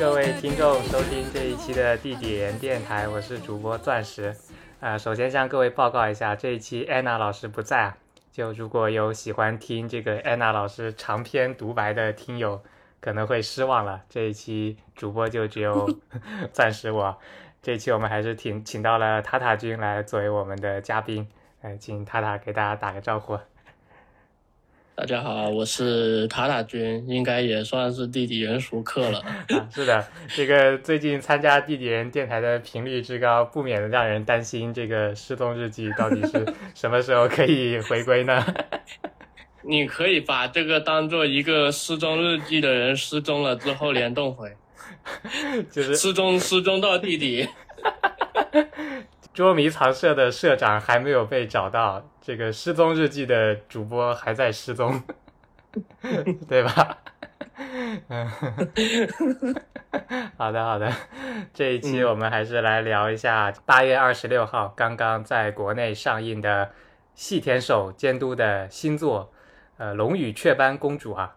各位听众收听这一期的地点电台，我是主播钻石。啊，首先向各位报告一下，这一期安娜老师不在啊。就如果有喜欢听这个安娜老师长篇独白的听友，可能会失望了。这一期主播就只有 钻石我。这一期我们还是请请到了塔塔君来作为我们的嘉宾，呃，请塔塔给大家打个招呼。大家好，我是塔塔君，应该也算是地底人熟客了。啊，是的，这个最近参加地底人电台的频率之高，不免让人担心这个失踪日记到底是 什么时候可以回归呢？你可以把这个当做一个失踪日记的人失踪了之后联动回，就是失踪失踪到地底。捉迷藏社的社长还没有被找到，这个失踪日记的主播还在失踪，对吧？嗯，好的好的，这一期我们还是来聊一下八月二十六号刚刚在国内上映的细田守监督的新作，呃，《龙与雀斑公主》啊。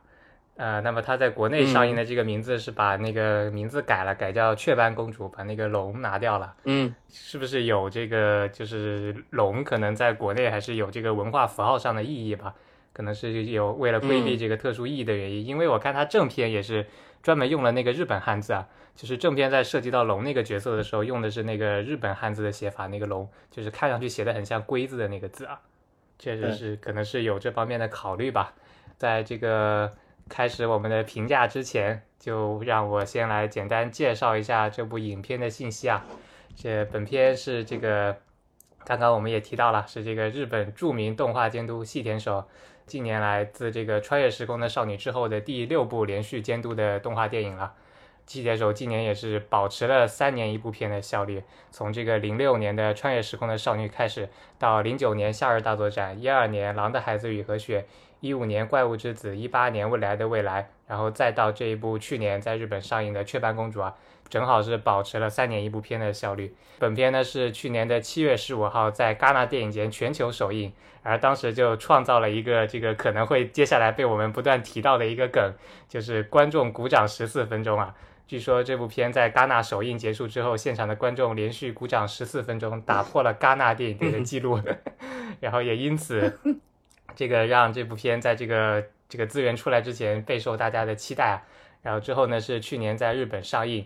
呃，那么它在国内上映的这个名字是把那个名字改了，改叫雀斑公主，把那个龙拿掉了。嗯，是不是有这个就是龙可能在国内还是有这个文化符号上的意义吧？可能是有为了规避这个特殊意义的原因。因为我看它正片也是专门用了那个日本汉字啊，就是正片在涉及到龙那个角色的时候用的是那个日本汉字的写法，那个龙就是看上去写的很像龟字的那个字啊，确实是可能是有这方面的考虑吧，在这个。开始我们的评价之前，就让我先来简单介绍一下这部影片的信息啊。这本片是这个，刚刚我们也提到了，是这个日本著名动画监督细田守近年来自这个穿越时空的少女之后的第六部连续监督的动画电影了。细田守今年也是保持了三年一部片的效率，从这个零六年的穿越时空的少女开始，到零九年夏日大作战，一二年狼的孩子雨和雪。一五年《怪物之子》，一八年《未来的未来》，然后再到这一部去年在日本上映的《雀斑公主》啊，正好是保持了三年一部片的效率。本片呢是去年的七月十五号在戛纳电影节全球首映，而当时就创造了一个这个可能会接下来被我们不断提到的一个梗，就是观众鼓掌十四分钟啊。据说这部片在戛纳首映结束之后，现场的观众连续鼓掌十四分钟，打破了戛纳电影节的记录，然后也因此。这个让这部片在这个这个资源出来之前备受大家的期待啊，然后之后呢是去年在日本上映，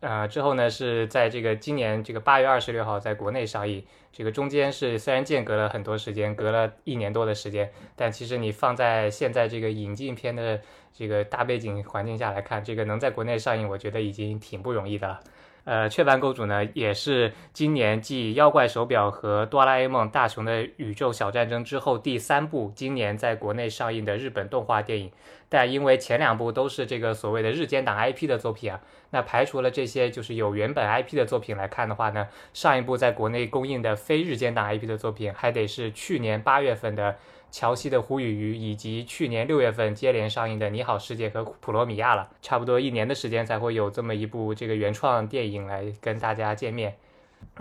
呃之后呢是在这个今年这个八月二十六号在国内上映，这个中间是虽然间隔了很多时间，隔了一年多的时间，但其实你放在现在这个引进片的这个大背景环境下来看，这个能在国内上映，我觉得已经挺不容易的了。呃，雀斑公主呢，也是今年继《妖怪手表》和《哆啦 A 梦：大雄的宇宙小战争》之后第三部今年在国内上映的日本动画电影。但因为前两部都是这个所谓的日间档 IP 的作品啊，那排除了这些就是有原本 IP 的作品来看的话呢，上一部在国内公映的非日间档 IP 的作品，还得是去年八月份的。乔西的《胡与鱼》以及去年六月份接连上映的《你好，世界》和《普罗米亚》了，差不多一年的时间才会有这么一部这个原创电影来跟大家见面。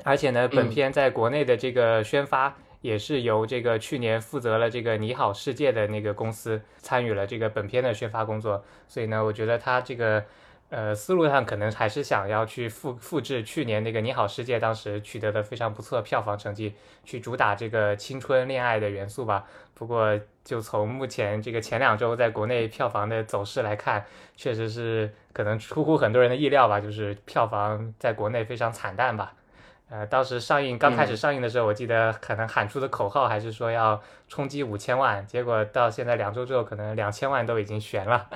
而且呢，本片在国内的这个宣发也是由这个去年负责了这个《你好，世界》的那个公司参与了这个本片的宣发工作，所以呢，我觉得它这个。呃，思路上可能还是想要去复复制去年那个《你好世界》当时取得的非常不错的票房成绩，去主打这个青春恋爱的元素吧。不过，就从目前这个前两周在国内票房的走势来看，确实是可能出乎很多人的意料吧，就是票房在国内非常惨淡吧。呃，当时上映刚开始上映的时候，我记得可能喊出的口号还是说要冲击五千万，结果到现在两周之后，可能两千万都已经悬了。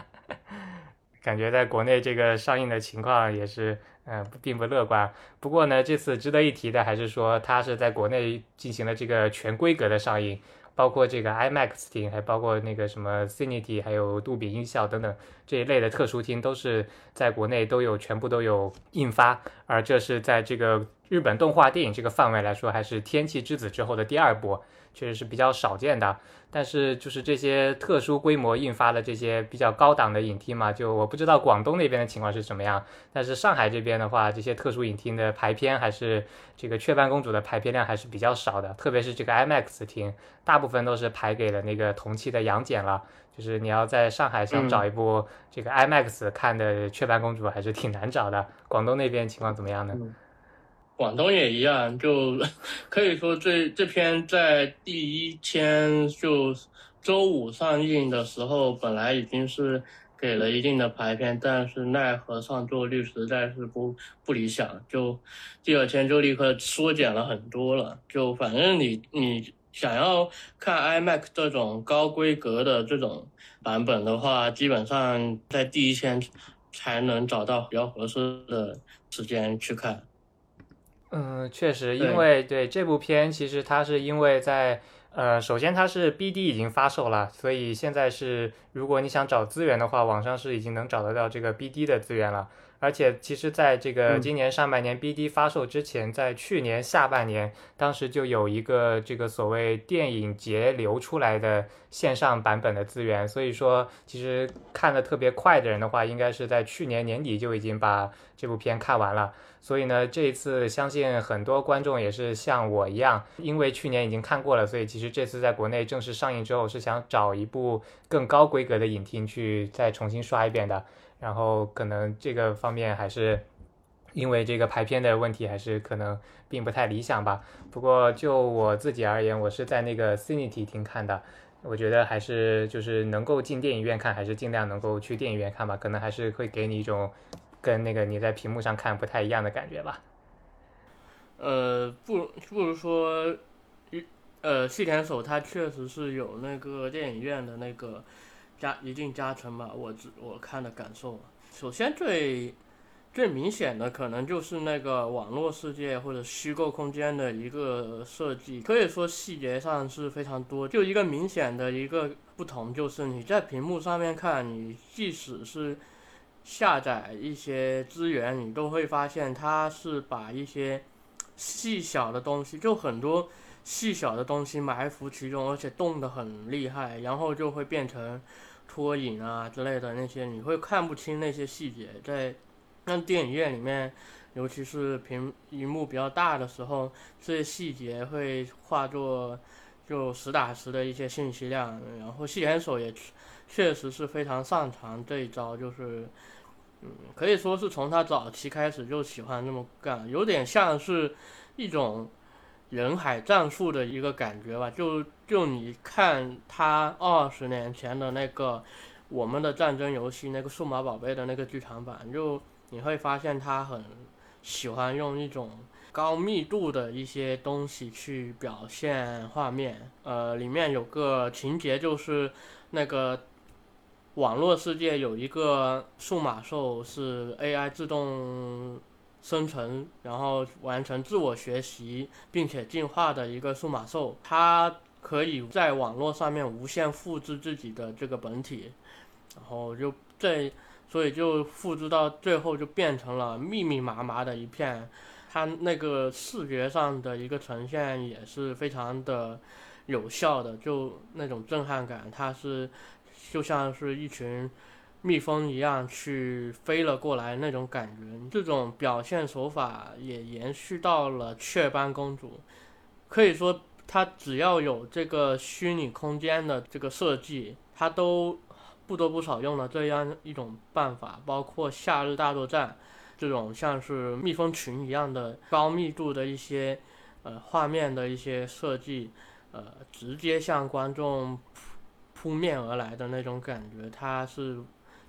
感觉在国内这个上映的情况也是，嗯，并不乐观。不过呢，这次值得一提的还是说，它是在国内进行了这个全规格的上映，包括这个 IMAX 厅，还包括那个什么 Cinity，还有杜比音效等等这一类的特殊厅，都是在国内都有全部都有印发。而这是在这个日本动画电影这个范围来说，还是《天气之子》之后的第二波，确实是比较少见的。但是就是这些特殊规模印发的这些比较高档的影厅嘛，就我不知道广东那边的情况是怎么样。但是上海这边的话，这些特殊影厅的排片还是这个《雀斑公主》的排片量还是比较少的，特别是这个 IMAX 厅，大部分都是排给了那个同期的杨戬了。就是你要在上海想找一部这个 IMAX 看的《雀斑公主》，还是挺难找的。广东那边情况怎么样呢？广东也一样，就 可以说这这篇在第一天就周五上映的时候，本来已经是给了一定的排片，但是奈何上座率实在是不不理想，就第二天就立刻缩减了很多了。就反正你你想要看 IMAX 这种高规格的这种版本的话，基本上在第一天才能找到比较合适的时间去看。嗯，确实，因为对这部片，其实它是因为在呃，首先它是 BD 已经发售了，所以现在是如果你想找资源的话，网上是已经能找得到这个 BD 的资源了。而且其实，在这个今年上半年 BD 发售之前，在去年下半年，当时就有一个这个所谓电影节流出来的线上版本的资源。所以说，其实看的特别快的人的话，应该是在去年年底就已经把这部片看完了。所以呢，这一次相信很多观众也是像我一样，因为去年已经看过了，所以其实这次在国内正式上映之后，是想找一部更高规格的影厅去再重新刷一遍的。然后可能这个方面还是因为这个排片的问题，还是可能并不太理想吧。不过就我自己而言，我是在那个 Cinity 厅看的，我觉得还是就是能够进电影院看，还是尽量能够去电影院看吧。可能还是会给你一种跟那个你在屏幕上看不太一样的感觉吧。呃，不不如说，呃，细田守他确实是有那个电影院的那个。加一定加成吧，我只我看的感受。首先最最明显的可能就是那个网络世界或者虚构空间的一个设计，可以说细节上是非常多。就一个明显的一个不同，就是你在屏幕上面看，你即使是下载一些资源，你都会发现它是把一些细小的东西，就很多细小的东西埋伏其中，而且动得很厉害，然后就会变成。拖影啊之类的那些，你会看不清那些细节。在那电影院里面，尤其是屏荧幕比较大的时候，这些细节会化作就实打实的一些信息量。然后细眼手也确实是非常擅长这一招，就是嗯，可以说是从他早期开始就喜欢这么干，有点像是一种。人海战术的一个感觉吧，就就你看他二十年前的那个《我们的战争游戏》那个数码宝贝的那个剧场版，就你会发现他很喜欢用一种高密度的一些东西去表现画面。呃，里面有个情节就是那个网络世界有一个数码兽是 AI 自动。生成，然后完成自我学习并且进化的一个数码兽，它可以在网络上面无限复制自己的这个本体，然后就这，所以就复制到最后就变成了密密麻麻的一片，它那个视觉上的一个呈现也是非常的有效的，就那种震撼感，它是就像是一群。蜜蜂一样去飞了过来那种感觉，这种表现手法也延续到了雀斑公主。可以说，它只要有这个虚拟空间的这个设计，它都不多不少用了这样一种办法。包括夏日大作战这种像是蜜蜂群一样的高密度的一些呃画面的一些设计，呃，直接向观众扑面而来的那种感觉，它是。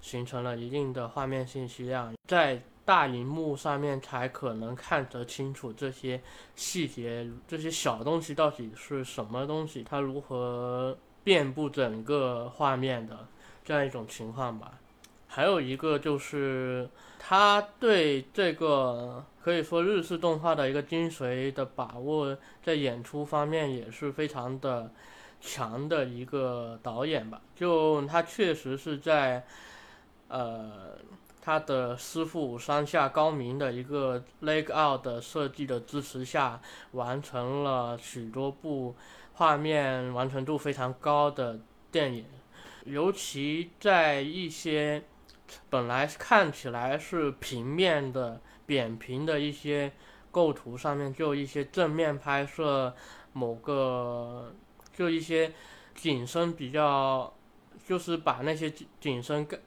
形成了一定的画面信息量，在大荧幕上面才可能看得清楚这些细节，这些小东西到底是什么东西，它如何遍布整个画面的这样一种情况吧。还有一个就是，他对这个可以说日式动画的一个精髓的把握，在演出方面也是非常的强的一个导演吧。就他确实是在。呃，他的师傅山下高明的一个 layout 的设计的支持下，完成了许多部画面完成度非常高的电影，尤其在一些本来看起来是平面的扁平的一些构图上面，就一些正面拍摄某个，就一些景深比较，就是把那些景景深更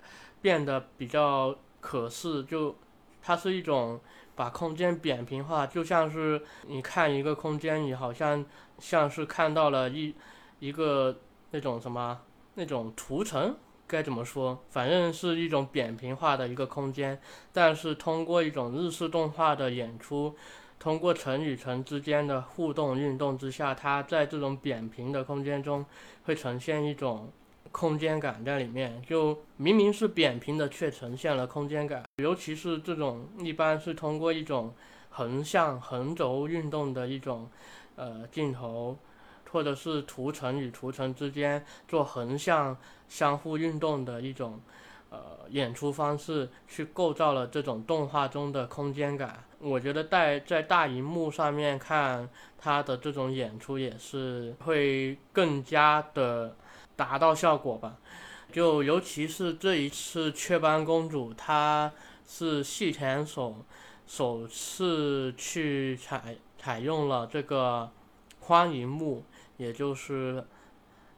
变得比较可视，就它是一种把空间扁平化，就像是你看一个空间，你好像像是看到了一一个那种什么那种图层。该怎么说？反正是一种扁平化的一个空间，但是通过一种日式动画的演出，通过层与层之间的互动运动之下，它在这种扁平的空间中会呈现一种空间感在里面。就明明是扁平的，却呈现了空间感。尤其是这种一般是通过一种横向横轴运动的一种呃镜头。或者是图层与图层之间做横向相互运动的一种呃演出方式，去构造了这种动画中的空间感。我觉得在在大荧幕上面看他的这种演出也是会更加的达到效果吧。就尤其是这一次《雀斑公主》，她是戏前首首次去采采用了这个宽银幕。也就是，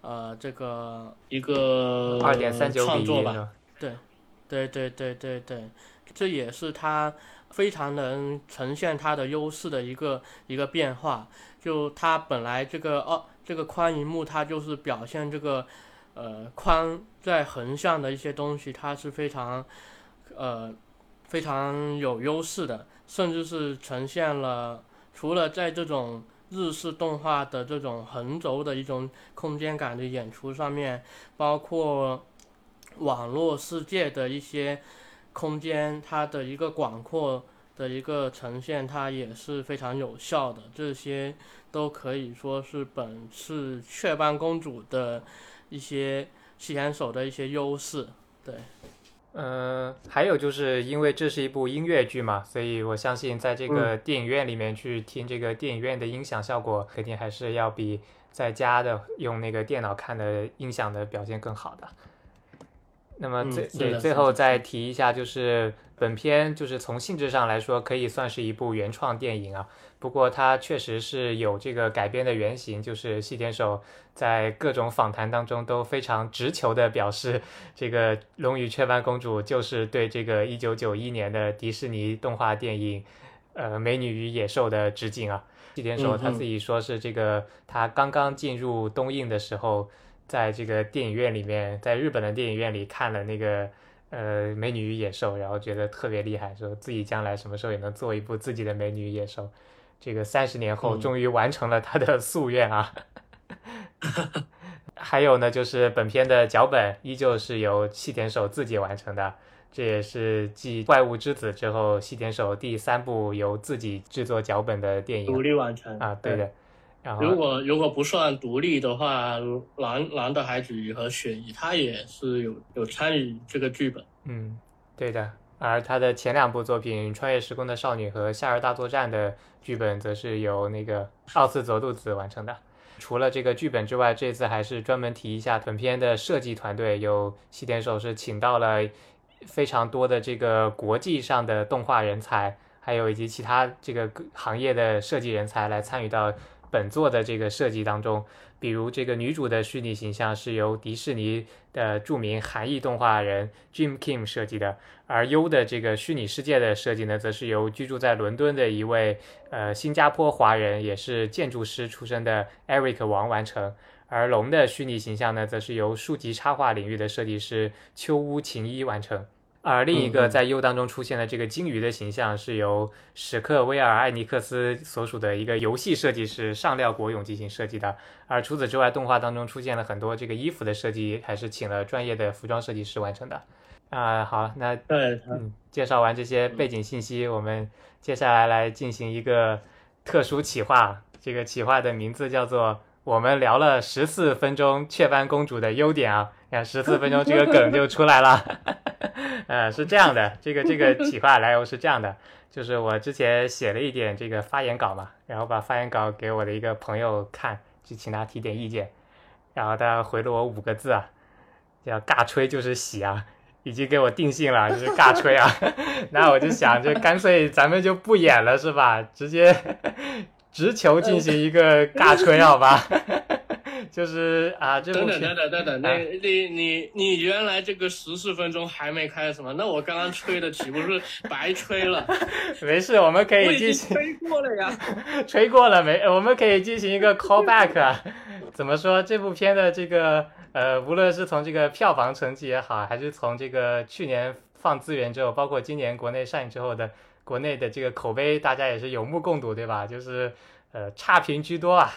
呃，这个一个二点三九比吧，对，对对对对对，这也是它非常能呈现它的优势的一个一个变化。就它本来这个哦，这个宽银幕它就是表现这个呃宽在横向的一些东西，它是非常呃非常有优势的，甚至是呈现了除了在这种。日式动画的这种横轴的一种空间感的演出上面，包括网络世界的一些空间，它的一个广阔的一个呈现，它也是非常有效的。这些都可以说是本次雀斑公主的一些吸烟手的一些优势，对。嗯，还有就是因为这是一部音乐剧嘛，所以我相信在这个电影院里面去听这个电影院的音响效果，肯定还是要比在家的用那个电脑看的音响的表现更好的。那么最对最后再提一下，就是本片就是从性质上来说，可以算是一部原创电影啊。不过它确实是有这个改编的原型，就是细田守在各种访谈当中都非常直球的表示，这个《龙与雀斑公主》就是对这个一九九一年的迪士尼动画电影，呃，《美女与野兽》的致敬啊。细田守他自己说是这个他刚刚进入东映的时候，在这个电影院里面，在日本的电影院里看了那个呃《美女与野兽》，然后觉得特别厉害，说自己将来什么时候也能做一部自己的《美女与野兽》。这个三十年后终于完成了他的夙愿啊！还有呢，就是本片的脚本依旧是由细田守自己完成的，这也是继《怪物之子》之后细田守第三部由自己制作脚本的电影，独立完成啊，对的。然后如果如果不算独立的话，《蓝蓝的孩子》和《雪姨》他也是有有参与这个剧本。嗯，对的。而他的前两部作品《穿越时空的少女》和《夏日大作战》的剧本，则是由那个奥斯泽度子完成的。除了这个剧本之外，这次还是专门提一下本片的设计团队，有西点手是请到了非常多的这个国际上的动画人才，还有以及其他这个行业的设计人才来参与到本作的这个设计当中。比如这个女主的虚拟形象是由迪士尼的著名韩裔动画人 Jim Kim 设计的，而优的这个虚拟世界的设计呢，则是由居住在伦敦的一位呃新加坡华人，也是建筑师出身的 Eric 王完成。而龙的虚拟形象呢，则是由书籍插画领域的设计师秋屋晴一完成。而另一个在 U 当中出现的这个鲸鱼的形象，是由史克威尔艾尼克斯所属的一个游戏设计师上料国勇进行设计的。而除此之外，动画当中出现了很多这个衣服的设计，还是请了专业的服装设计师完成的。啊，好，那对，嗯，介绍完这些背景信息，我们接下来来进行一个特殊企划。这个企划的名字叫做“我们聊了十四分钟雀斑公主的优点”啊，看十四分钟这个梗就出来了。呃，是这样的，这个这个企划来由是这样的，就是我之前写了一点这个发言稿嘛，然后把发言稿给我的一个朋友看，就请他提点意见，然后他回了我五个字啊，叫尬吹就是喜啊，已经给我定性了，就是尬吹啊。那我就想，就干脆咱们就不演了，是吧？直接 直球进行一个尬吹，好吧？就是啊，这等等等等等等，你你你你原来这个十四分钟还没开始吗？那我刚刚吹的岂不是白吹了？没事，我们可以进行。吹过了呀，吹过了没？我们可以进行一个 callback 啊。怎么说？这部片的这个呃，无论是从这个票房成绩也好，还是从这个去年放资源之后，包括今年国内上映之后的国内的这个口碑，大家也是有目共睹，对吧？就是呃，差评居多啊。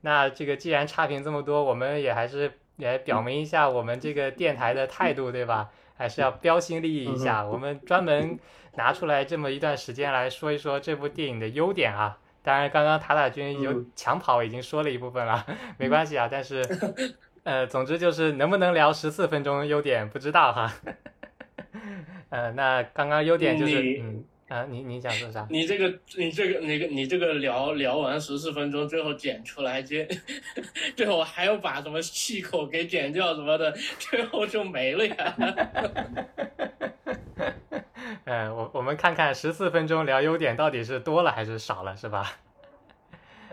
那这个既然差评这么多，我们也还是也表明一下我们这个电台的态度，对吧？还是要标新立异一下。我们专门拿出来这么一段时间来说一说这部电影的优点啊。当然，刚刚塔塔君有抢跑已经说了一部分了，没关系啊。但是，呃，总之就是能不能聊十四分钟优点不知道哈。呃，那刚刚优点就是嗯。啊，你你想说啥？你这个，你这个，你个，你这个聊聊完十四分钟，最后剪出来，接 最后还要把什么气口给剪掉什么的，最后就没了呀。嗯，我我们看看十四分钟聊优点到底是多了还是少了，是吧？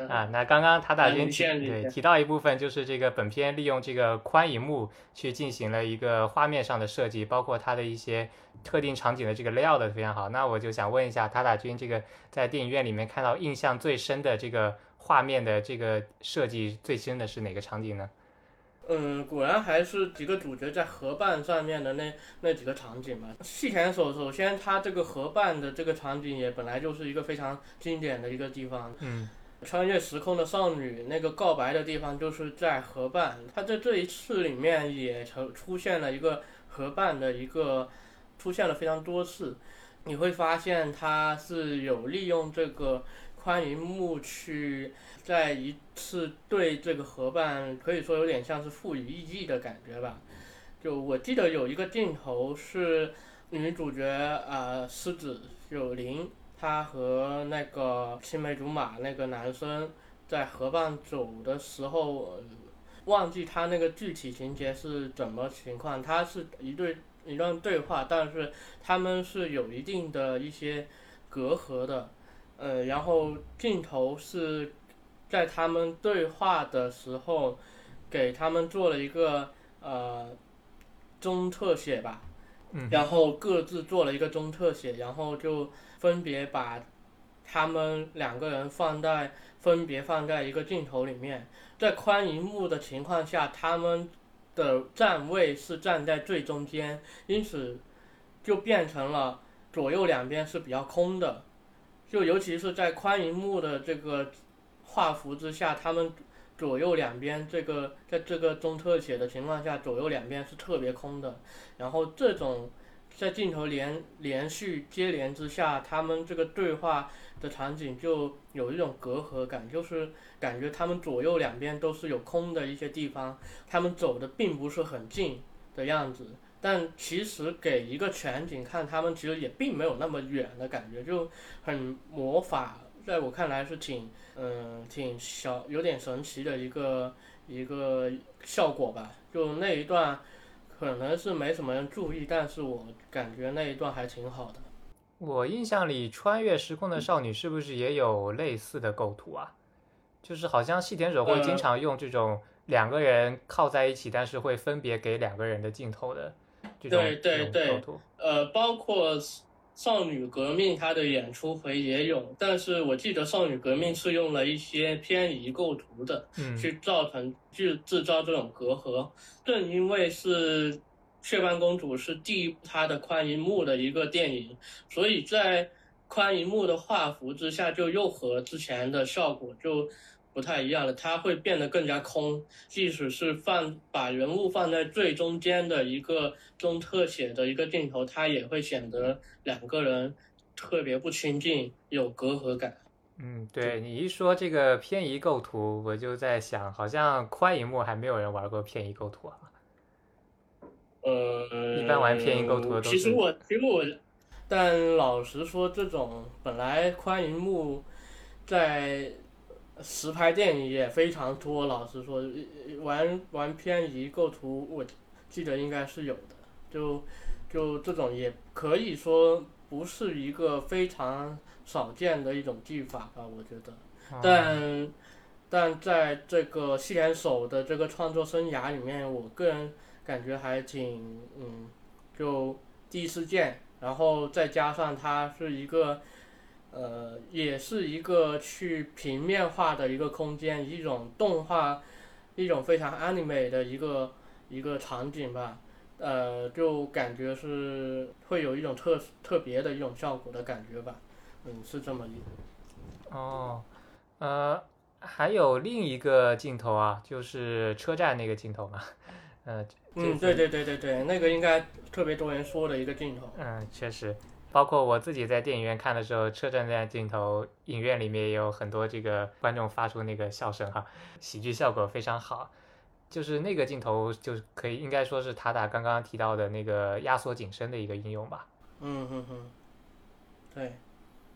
啊，那刚刚塔塔君对提到一部分，就是这个本片利用这个宽银幕去进行了一个画面上的设计，包括它的一些特定场景的这个 layout 非常好。那我就想问一下塔塔君，这个在电影院里面看到印象最深的这个画面的这个设计最深的是哪个场景呢？嗯，果然还是几个主角在河畔上面的那那几个场景吧。细田守首先他这个河畔的这个场景也本来就是一个非常经典的一个地方。嗯。穿越时空的少女那个告白的地方就是在河畔，他在这一次里面也成出现了一个河畔的一个出现了非常多次，你会发现他是有利用这个宽银幕去再一次对这个河畔可以说有点像是赋予意义的感觉吧。就我记得有一个镜头是女主角啊狮子有灵。他和那个青梅竹马那个男生在河畔走的时候，忘记他那个具体情节是怎么情况。他是一对一段对话，但是他们是有一定的一些隔阂的，呃，然后镜头是在他们对话的时候，给他们做了一个呃中特写吧，然后各自做了一个中特写，然后就。分别把他们两个人放在分别放在一个镜头里面，在宽银幕的情况下，他们的站位是站在最中间，因此就变成了左右两边是比较空的。就尤其是在宽银幕的这个画幅之下，他们左右两边这个在这个中特写的情况下，左右两边是特别空的。然后这种。在镜头连连续接连之下，他们这个对话的场景就有一种隔阂感，就是感觉他们左右两边都是有空的一些地方，他们走的并不是很近的样子，但其实给一个全景看，他们其实也并没有那么远的感觉，就很魔法，在我看来是挺嗯挺小有点神奇的一个一个效果吧，就那一段。可能是没什么人注意，但是我感觉那一段还挺好的。我印象里，穿越时空的少女是不是也有类似的构图啊？就是好像细田守会经常用这种两个人靠在一起，但是会分别给两个人的镜头的这种构图。呃，包括。少女革命它的演出回也有，但是我记得少女革命是用了一些偏移构图的，嗯去造成去制造这种隔阂。正因为是雀斑公主是第一部它的宽银幕的一个电影，所以在宽银幕的画幅之下，就又和之前的效果就。不太一样了，它会变得更加空。即使是放把人物放在最中间的一个中特写的一个镜头，它也会显得两个人特别不亲近，有隔阂感。嗯，对你一说这个偏移构图，我就在想，好像宽银幕还没有人玩过偏移构图啊。呃，一般玩偏移构图的都是。其实我，其实我，但老实说，这种本来宽银幕在实拍电影也非常多。老实说，玩玩偏移构图，我记得应该是有的。就就这种也可以说不是一个非常少见的一种技法吧，我觉得。但但在这个细田守的这个创作生涯里面，我个人感觉还挺嗯，就第一次见，然后再加上它是一个呃，也是一个去平面化的一个空间，一种动画，一种非常 anime 的一个一个场景吧，呃，就感觉是会有一种特特别的一种效果的感觉吧，嗯，是这么一。哦，呃，还有另一个镜头啊，就是车站那个镜头嘛，呃，嗯，对对对对对，那个应该特别多人说的一个镜头。嗯，确实，包括我自己在电影院看的时候，车站那镜头，影院里面也有很多这个观众发出那个笑声哈，喜剧效果非常好。就是那个镜头，就可以应该说是塔塔刚刚提到的那个压缩景深的一个应用吧。嗯哼哼，对，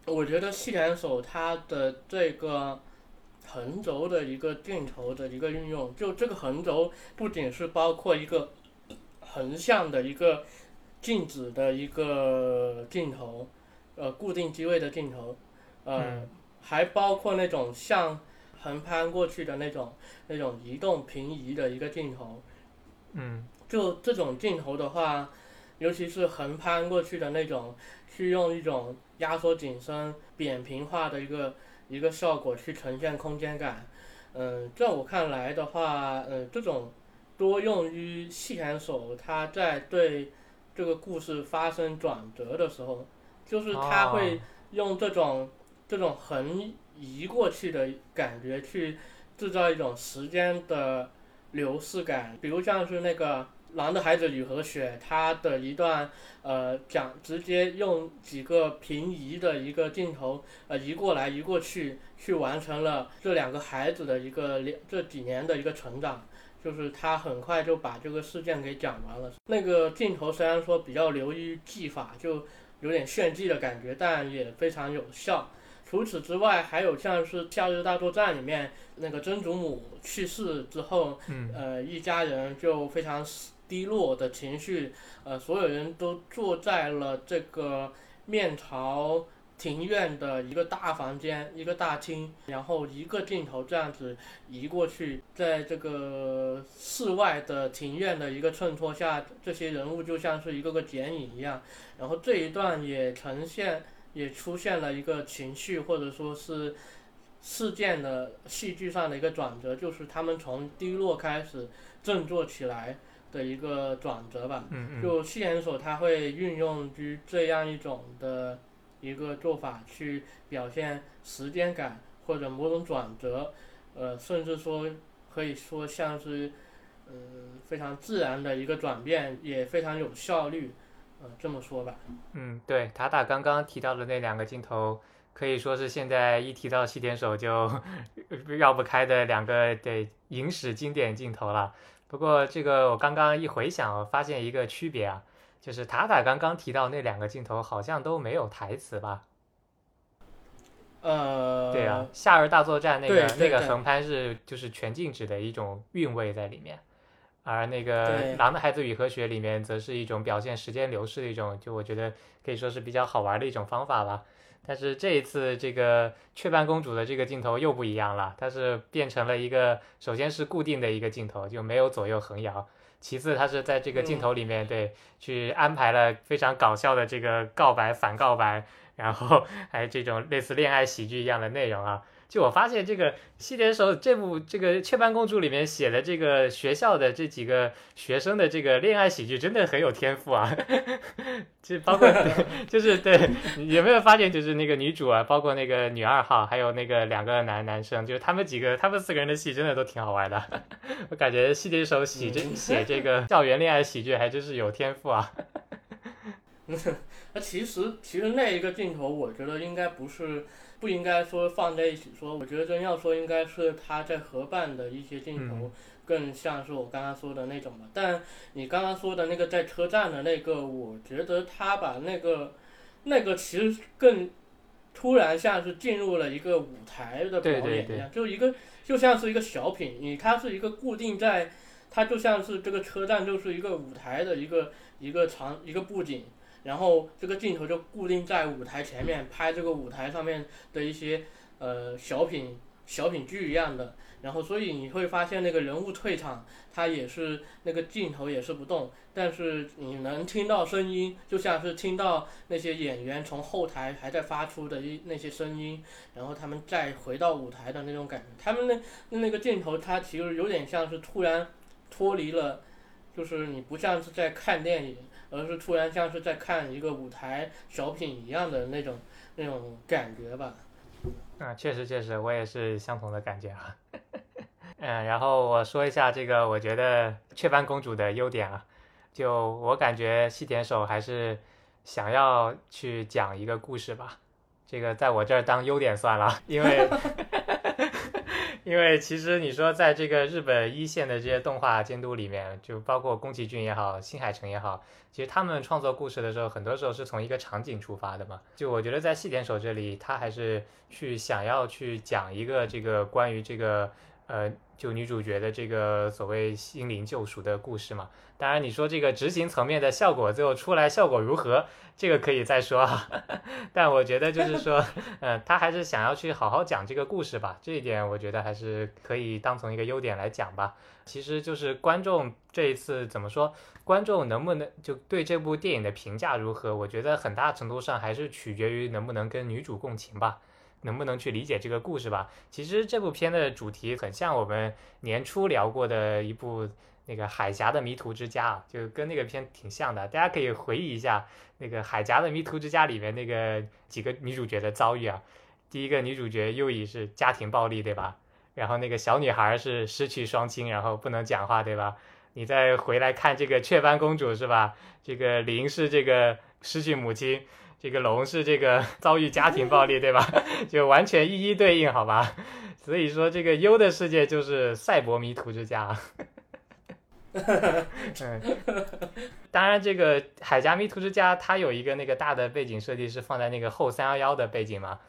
我觉得细田守他的这个横轴的一个镜头的一个运用，就这个横轴不仅是包括一个横向的一个静止的一个镜头，呃，固定机位的镜头，呃，还包括那种像横攀过去的那种那种移动平移的一个镜头。嗯就这种镜头的话，尤其是横攀过去的那种，去用一种压缩景深、扁平化的一个一个效果去呈现空间感。嗯，在我看来的话，嗯，这种多用于细田守他在对这个故事发生转折的时候，就是他会用这种、这种横移过去的感觉去制造一种时间的流逝感，比如像是那个《狼的孩子雨和雪》，它的一段呃讲，直接用几个平移的一个镜头，呃移过来移过去，去完成了这两个孩子的一个两这几年的一个成长，就是他很快就把这个事件给讲完了。那个镜头虽然说比较流于技法，就有点炫技的感觉，但也非常有效。除此之外，还有像是《夏日大作战》里面那个曾祖母去世之后，嗯呃，一家人就非常低落的情绪，呃，所有人都坐在了这个面朝庭院的一个大房间、一个大厅，然后一个镜头这样子移过去，在这个室外的庭院的一个衬托下，这些人物就像是一个个剪影一样，然后这一段也呈现。也出现了一个情绪或者说是事件的戏剧上的一个转折，就是他们从低落开始振作起来的一个转折吧。嗯嗯就戏演所他会运用于这样一种的一个做法去表现时间感或者某种转折，呃，甚至说可以说像是嗯非常自然的一个转变，也非常有效率，呃，这么说吧。嗯，对，塔塔刚刚提到的那两个镜头，可以说是现在一提到西点手就 绕不开的两个对影史经典镜头了。不过这个我刚刚一回想，我发现一个区别啊，就是塔塔刚刚提到那两个镜头好像都没有台词吧？呃，对啊，《夏日大作战》那个那个横拍是就是全静止的一种韵味在里面，而那个《狼的孩子与和学》里面则是一种表现时间流逝的一种，就我觉得可以说是比较好玩的一种方法吧。但是这一次这个雀斑公主的这个镜头又不一样了，它是变成了一个首先是固定的一个镜头，就没有左右横摇。其次，它是在这个镜头里面，对，去安排了非常搞笑的这个告白反告白，然后 还有这种类似恋爱喜剧一样的内容啊。就我发现这个西点守这部这个《雀斑公主》里面写的这个学校的这几个学生的这个恋爱喜剧真的很有天赋啊，就包括 就是对，有没有发现就是那个女主啊，包括那个女二号，还有那个两个男男生，就是他们几个他们四个人的戏真的都挺好玩的，我感觉西点守写这写这个校园恋爱喜剧还真是有天赋啊。那其实其实那一个镜头，我觉得应该不是不应该说放在一起说，我觉得真要说应该是他在合办的一些镜头，更像是我刚刚说的那种吧。但你刚刚说的那个在车站的那个，我觉得他把那个那个其实更突然像是进入了一个舞台的表演一样，就一个就像是一个小品，你它是一个固定在，它就像是这个车站就是一个舞台的一个一个场一个布景。然后这个镜头就固定在舞台前面，拍这个舞台上面的一些呃小品小品剧一样的。然后所以你会发现那个人物退场，它也是那个镜头也是不动，但是你能听到声音，就像是听到那些演员从后台还在发出的一那些声音，然后他们再回到舞台的那种感觉。他们那那个镜头，它其实有点像是突然脱离了，就是你不像是在看电影。而是突然像是在看一个舞台小品一样的那种那种感觉吧。啊，确实确实，我也是相同的感觉啊。嗯，然后我说一下这个，我觉得雀斑公主的优点啊，就我感觉细田守还是想要去讲一个故事吧。这个在我这儿当优点算了，因为。因为其实你说，在这个日本一线的这些动画监督里面，就包括宫崎骏也好，新海诚也好，其实他们创作故事的时候，很多时候是从一个场景出发的嘛。就我觉得在细点手这里，他还是去想要去讲一个这个关于这个呃，就女主角的这个所谓心灵救赎的故事嘛。当然，你说这个执行层面的效果，最后出来效果如何？这个可以再说啊。但我觉得就是说，嗯，他还是想要去好好讲这个故事吧。这一点我觉得还是可以当成一个优点来讲吧。其实就是观众这一次怎么说，观众能不能就对这部电影的评价如何？我觉得很大程度上还是取决于能不能跟女主共情吧，能不能去理解这个故事吧。其实这部片的主题很像我们年初聊过的一部。那个海峡的迷途之家啊，就跟那个片挺像的，大家可以回忆一下那个海峡的迷途之家里面那个几个女主角的遭遇啊。第一个女主角又以是家庭暴力，对吧？然后那个小女孩是失去双亲，然后不能讲话，对吧？你再回来看这个雀斑公主是吧？这个林是这个失去母亲，这个龙是这个遭遇家庭暴力，对吧？就完全一一对应，好吧？所以说这个优的世界就是赛博迷途之家。嗯，当然，这个《海加密图之家》它有一个那个大的背景设计是放在那个后三幺幺的背景嘛。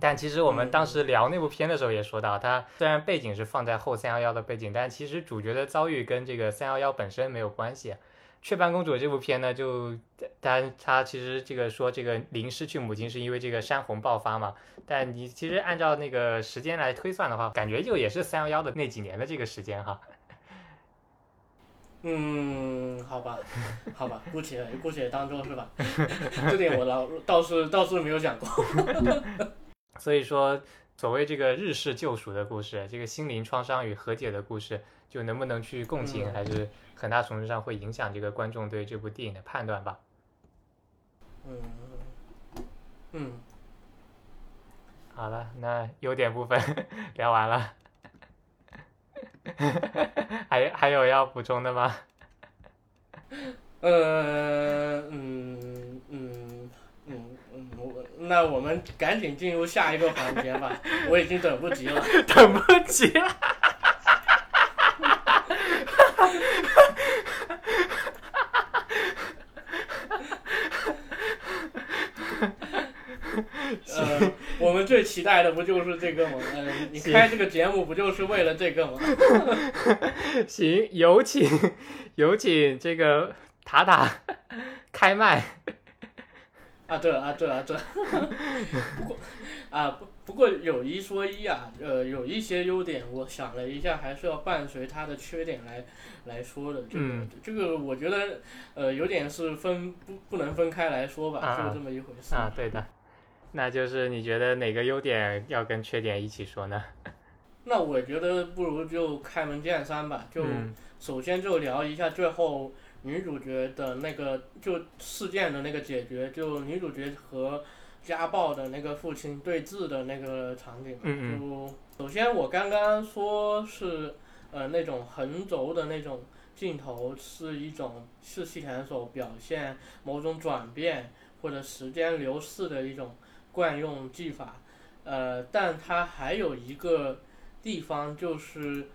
但其实我们当时聊那部片的时候也说到，它虽然背景是放在后三幺幺的背景，但其实主角的遭遇跟这个三幺幺本身没有关系。雀斑公主这部片呢，就当然它其实这个说这个林失去母亲是因为这个山洪爆发嘛。但你其实按照那个时间来推算的话，感觉就也是三幺幺的那几年的这个时间哈。嗯，好吧，好吧，姑且姑且当做是吧，这点我倒倒是倒是没有想过。所以说，所谓这个日式救赎的故事，这个心灵创伤与和解的故事，就能不能去共情，还是很大程度上会影响这个观众对这部电影的判断吧。嗯嗯，好了，那优点部分 聊完了。还还有要补充的吗？呃，嗯嗯嗯嗯，我那我们赶紧进入下一个环节吧，我已经等不及了，等不及了。呃，我们最期待的不就是这个吗？嗯，你开这个节目不就是为了这个吗？行，有请，有请这个塔塔开麦。啊，对啊，对啊，对。不过啊，不不过有一说一啊，呃，有一些优点，我想了一下，还是要伴随它的缺点来来说的。这个这个，我觉得呃，有点是分不不能分开来说吧，就这么一回事。啊，对的。那就是你觉得哪个优点要跟缺点一起说呢？那我觉得不如就开门见山吧，就首先就聊一下最后女主角的那个就事件的那个解决，就女主角和家暴的那个父亲对峙的那个场景。嗯就首先我刚刚说是呃那种横轴的那种镜头是一种是细田守表现某种转变或者时间流逝的一种。惯用技法，呃，但他还有一个地方就是，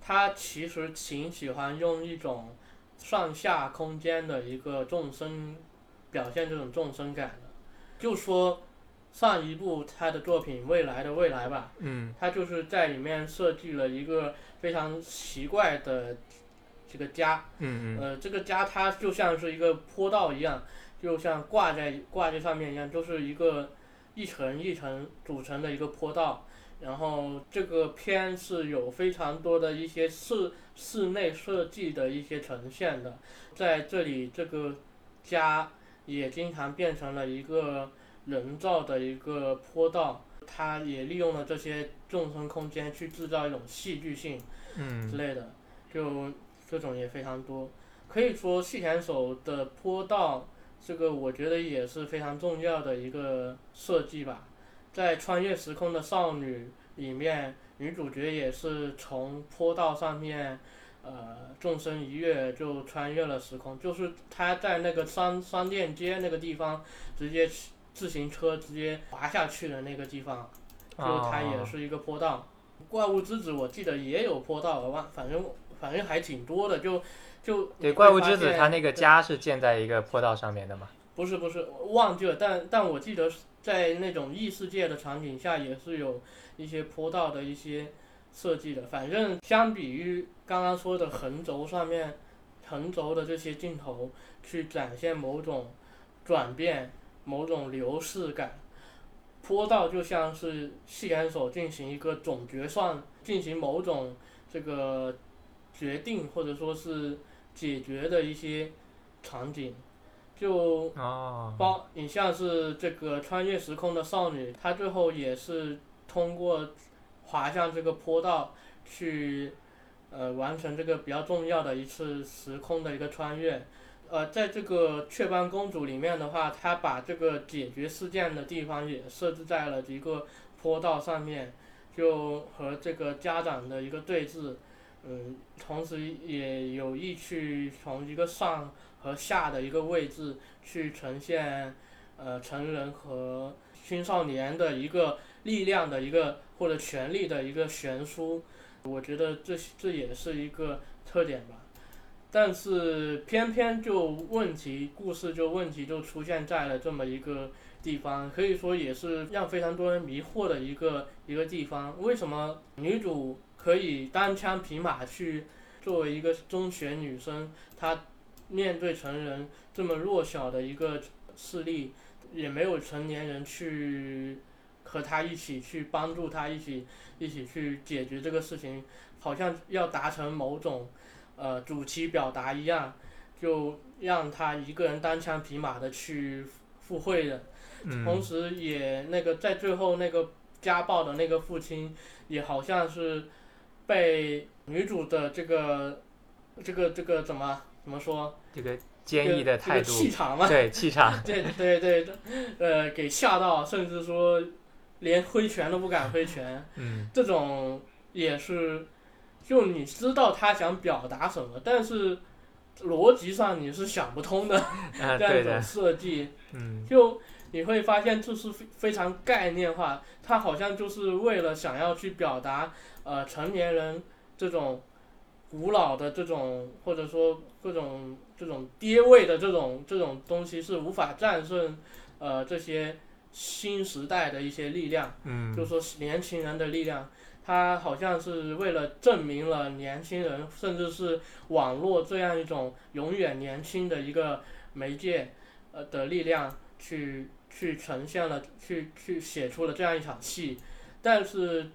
他其实挺喜欢用一种上下空间的一个纵深表现这种纵深感的。就说上一部他的作品《未来的未来》吧，嗯。他就是在里面设计了一个非常奇怪的这个家，嗯嗯。呃，这个家它就像是一个坡道一样，就像挂在挂在上面一样，就是一个一层一层组成的一个坡道。然后这个片是有非常多的一些室室内设计的一些呈现的，在这里这个家也经常变成了一个人造的一个坡道，它也利用了这些纵深空间去制造一种戏剧性。之嗯类的，就这种也非常多。可以说细田守的坡道，这个我觉得也是非常重要的一个设计吧。在穿越时空的少女里面，女主角也是从坡道上面，呃，纵身一跃就穿越了时空，就是她在那个商商店街那个地方，直接骑自行车直接滑下去的那个地方，就它也哦是一个坡道。怪物之子我记得也有坡道，我忘，反正反正还挺多的，就就对，怪物之子会发现它那个家是建在一个坡道上面的嘛？不是不是忘记了，但但我记得在那种异世界的场景下也是有一些坡道的一些设计的。反正相比于刚刚说的横轴上面横轴的这些镜头，去展现某种转变、某种流逝感。坡道就像是戏演手进行一个总决算，进行某种这个决定或者说是解决的一些场景，就哦，包你像是这个穿越时空的少女，她最后也是通过滑向这个坡道去呃完成这个比较重要的一次时空的一个穿越。呃，在这个雀斑公主里面的话，她把这个解决事件的地方也设置在了一个坡道上面，就和这个家长的一个对峙，嗯，同时也有意去从一个上和下的一个位置去呈现，呃，成人和青少年的一个力量的一个或者权力的一个悬殊，我觉得这这也是一个特点吧。但是偏偏就问题，故事就问题就出现在了这么一个地方，可以说也是让非常多人迷惑的一个一个地方。为什么女主可以单枪匹马去作为一个中学女生，她面对成人这么弱小的一个势力，也没有成年人去和她一起去帮助她，一起一起去解决这个事情，好像要达成某种呃主题表达一样，就让她一个人单枪匹马的去赴会的。同嗯时也那个在最后那个家暴的那个父亲，也好像是被女主的这个这个这个怎么怎么说？这个坚毅的态度这个，气场 嘛，对气场，对对对，呃，给吓到，甚至说连挥拳都不敢挥拳，嗯。这种也是，就你知道他想表达什么，但是逻辑上你是想不通的 啊 这样一种，设计。嗯。就你会发现这是非非常概念化，它好像就是为了想要去表达呃成年人这种古老的这种或者说各种这种爹味的这种这种东西是无法战胜呃这些新时代的一些力量，嗯就说年轻人的力量。它好像是为了证明了年轻人，甚至是网络这样一种永远年轻的一个媒介，呃的力量去去呈现了，去去写出了这样一场戏，但是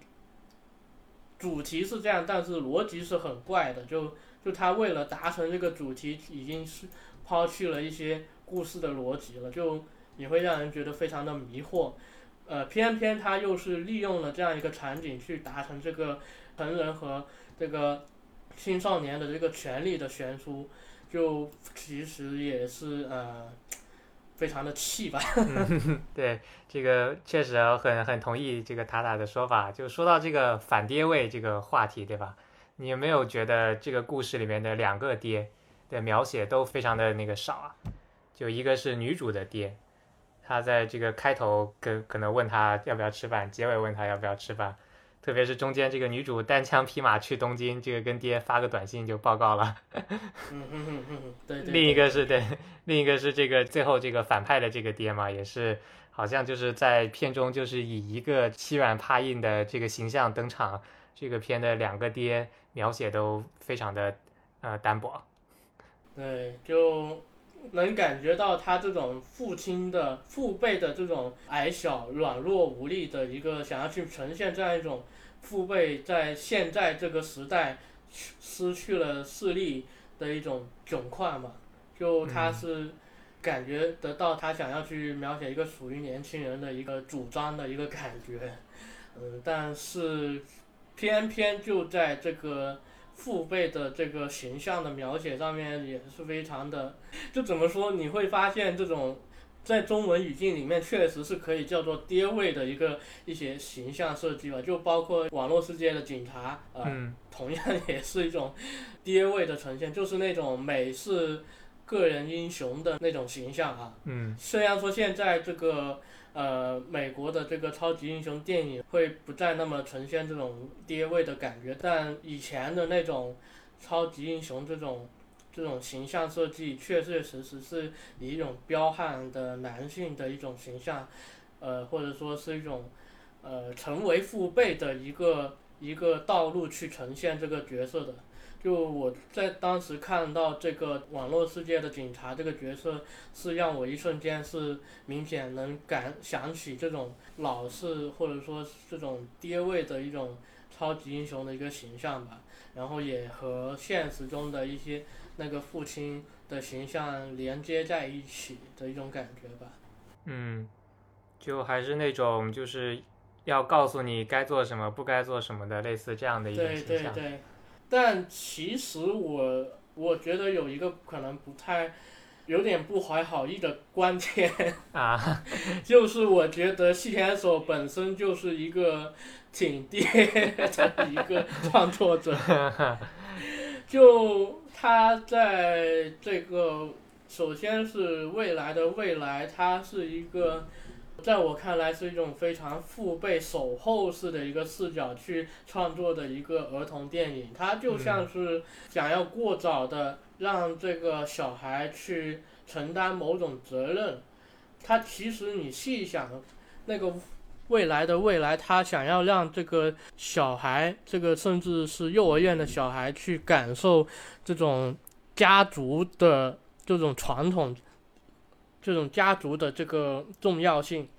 主题是这样，但是逻辑是很怪的，就就他为了达成这个主题，已经是抛弃了一些故事的逻辑了，就你会让人觉得非常的迷惑。呃，偏偏他又是利用了这样一个场景去达成这个成人和这个青少年的这个权利的悬殊，就其实也是呃非常的气吧。对，这个确实很很同意这个塔塔的说法。就说到这个反爹味这个话题，对吧？你有没有觉得这个故事里面的两个爹的描写都非常的那个少啊？就一个是女主的爹，他在这个开头跟可能问他要不要吃饭，结尾问他要不要吃饭，特别是中间这个女主单枪匹马去东京，这个跟爹发个短信就报告了。嗯嗯嗯嗯，对对。另一个是对，另一个是这个最后这个反派的这个爹嘛，也是好像就是在片中就是以一个欺软怕硬的这个形象登场。这个片的两个爹描写都非常的呃单薄。对，就能感觉到他这种父亲的父辈的这种矮小、软弱无力的一个想要去呈现这样一种。父辈在现在这个时代失去了视力的一种窘况嘛，就他是感觉得到他想要去描写一个属于年轻人的一个主张的一个感觉，嗯，但是偏偏就在这个父辈的这个形象的描写上面也是非常的，就怎么说你会发现这种。在中文语境里面，确实是可以叫做爹味的一个一些形象设计吧，就包括网络世界的警察，呃，同样也是一种爹味的呈现，就是那种美式个人英雄的那种形象啊。嗯。虽然说现在这个呃美国的这个超级英雄电影会不再那么呈现这种爹味的感觉，但以前的那种超级英雄这种。这种形象设计确确实实是以一种彪悍的男性的一种形象，呃，或者说是一种，呃，成为父辈的一个一个道路去呈现这个角色的。就我在当时看到这个网络世界的警察这个角色，是让我一瞬间是明显能感想起这种老式或者说这种爹味的一种超级英雄的一个形象吧。然后也和现实中的一些。那个父亲的形象连接在一起的一种感觉吧。嗯，就还是那种就是要告诉你该做什么、不该做什么的，类似这样的一种形象。对对对。但其实我我觉得有一个可能不太有点不怀好意的观点啊，就是我觉得细田守本身就是一个挺爹 的一个创作者，就。他在这个首先是未来的未来，它是一个，在我看来是一种非常父辈守候式的一个视角去创作的一个儿童电影。它就像是想要过早的让这个小孩去承担某种责任。他其实你细想，那个未来的未来，他想要让这个小孩，这个甚至是幼儿园的小孩去感受。这种家族的这种传统，这种家族的这个重要性，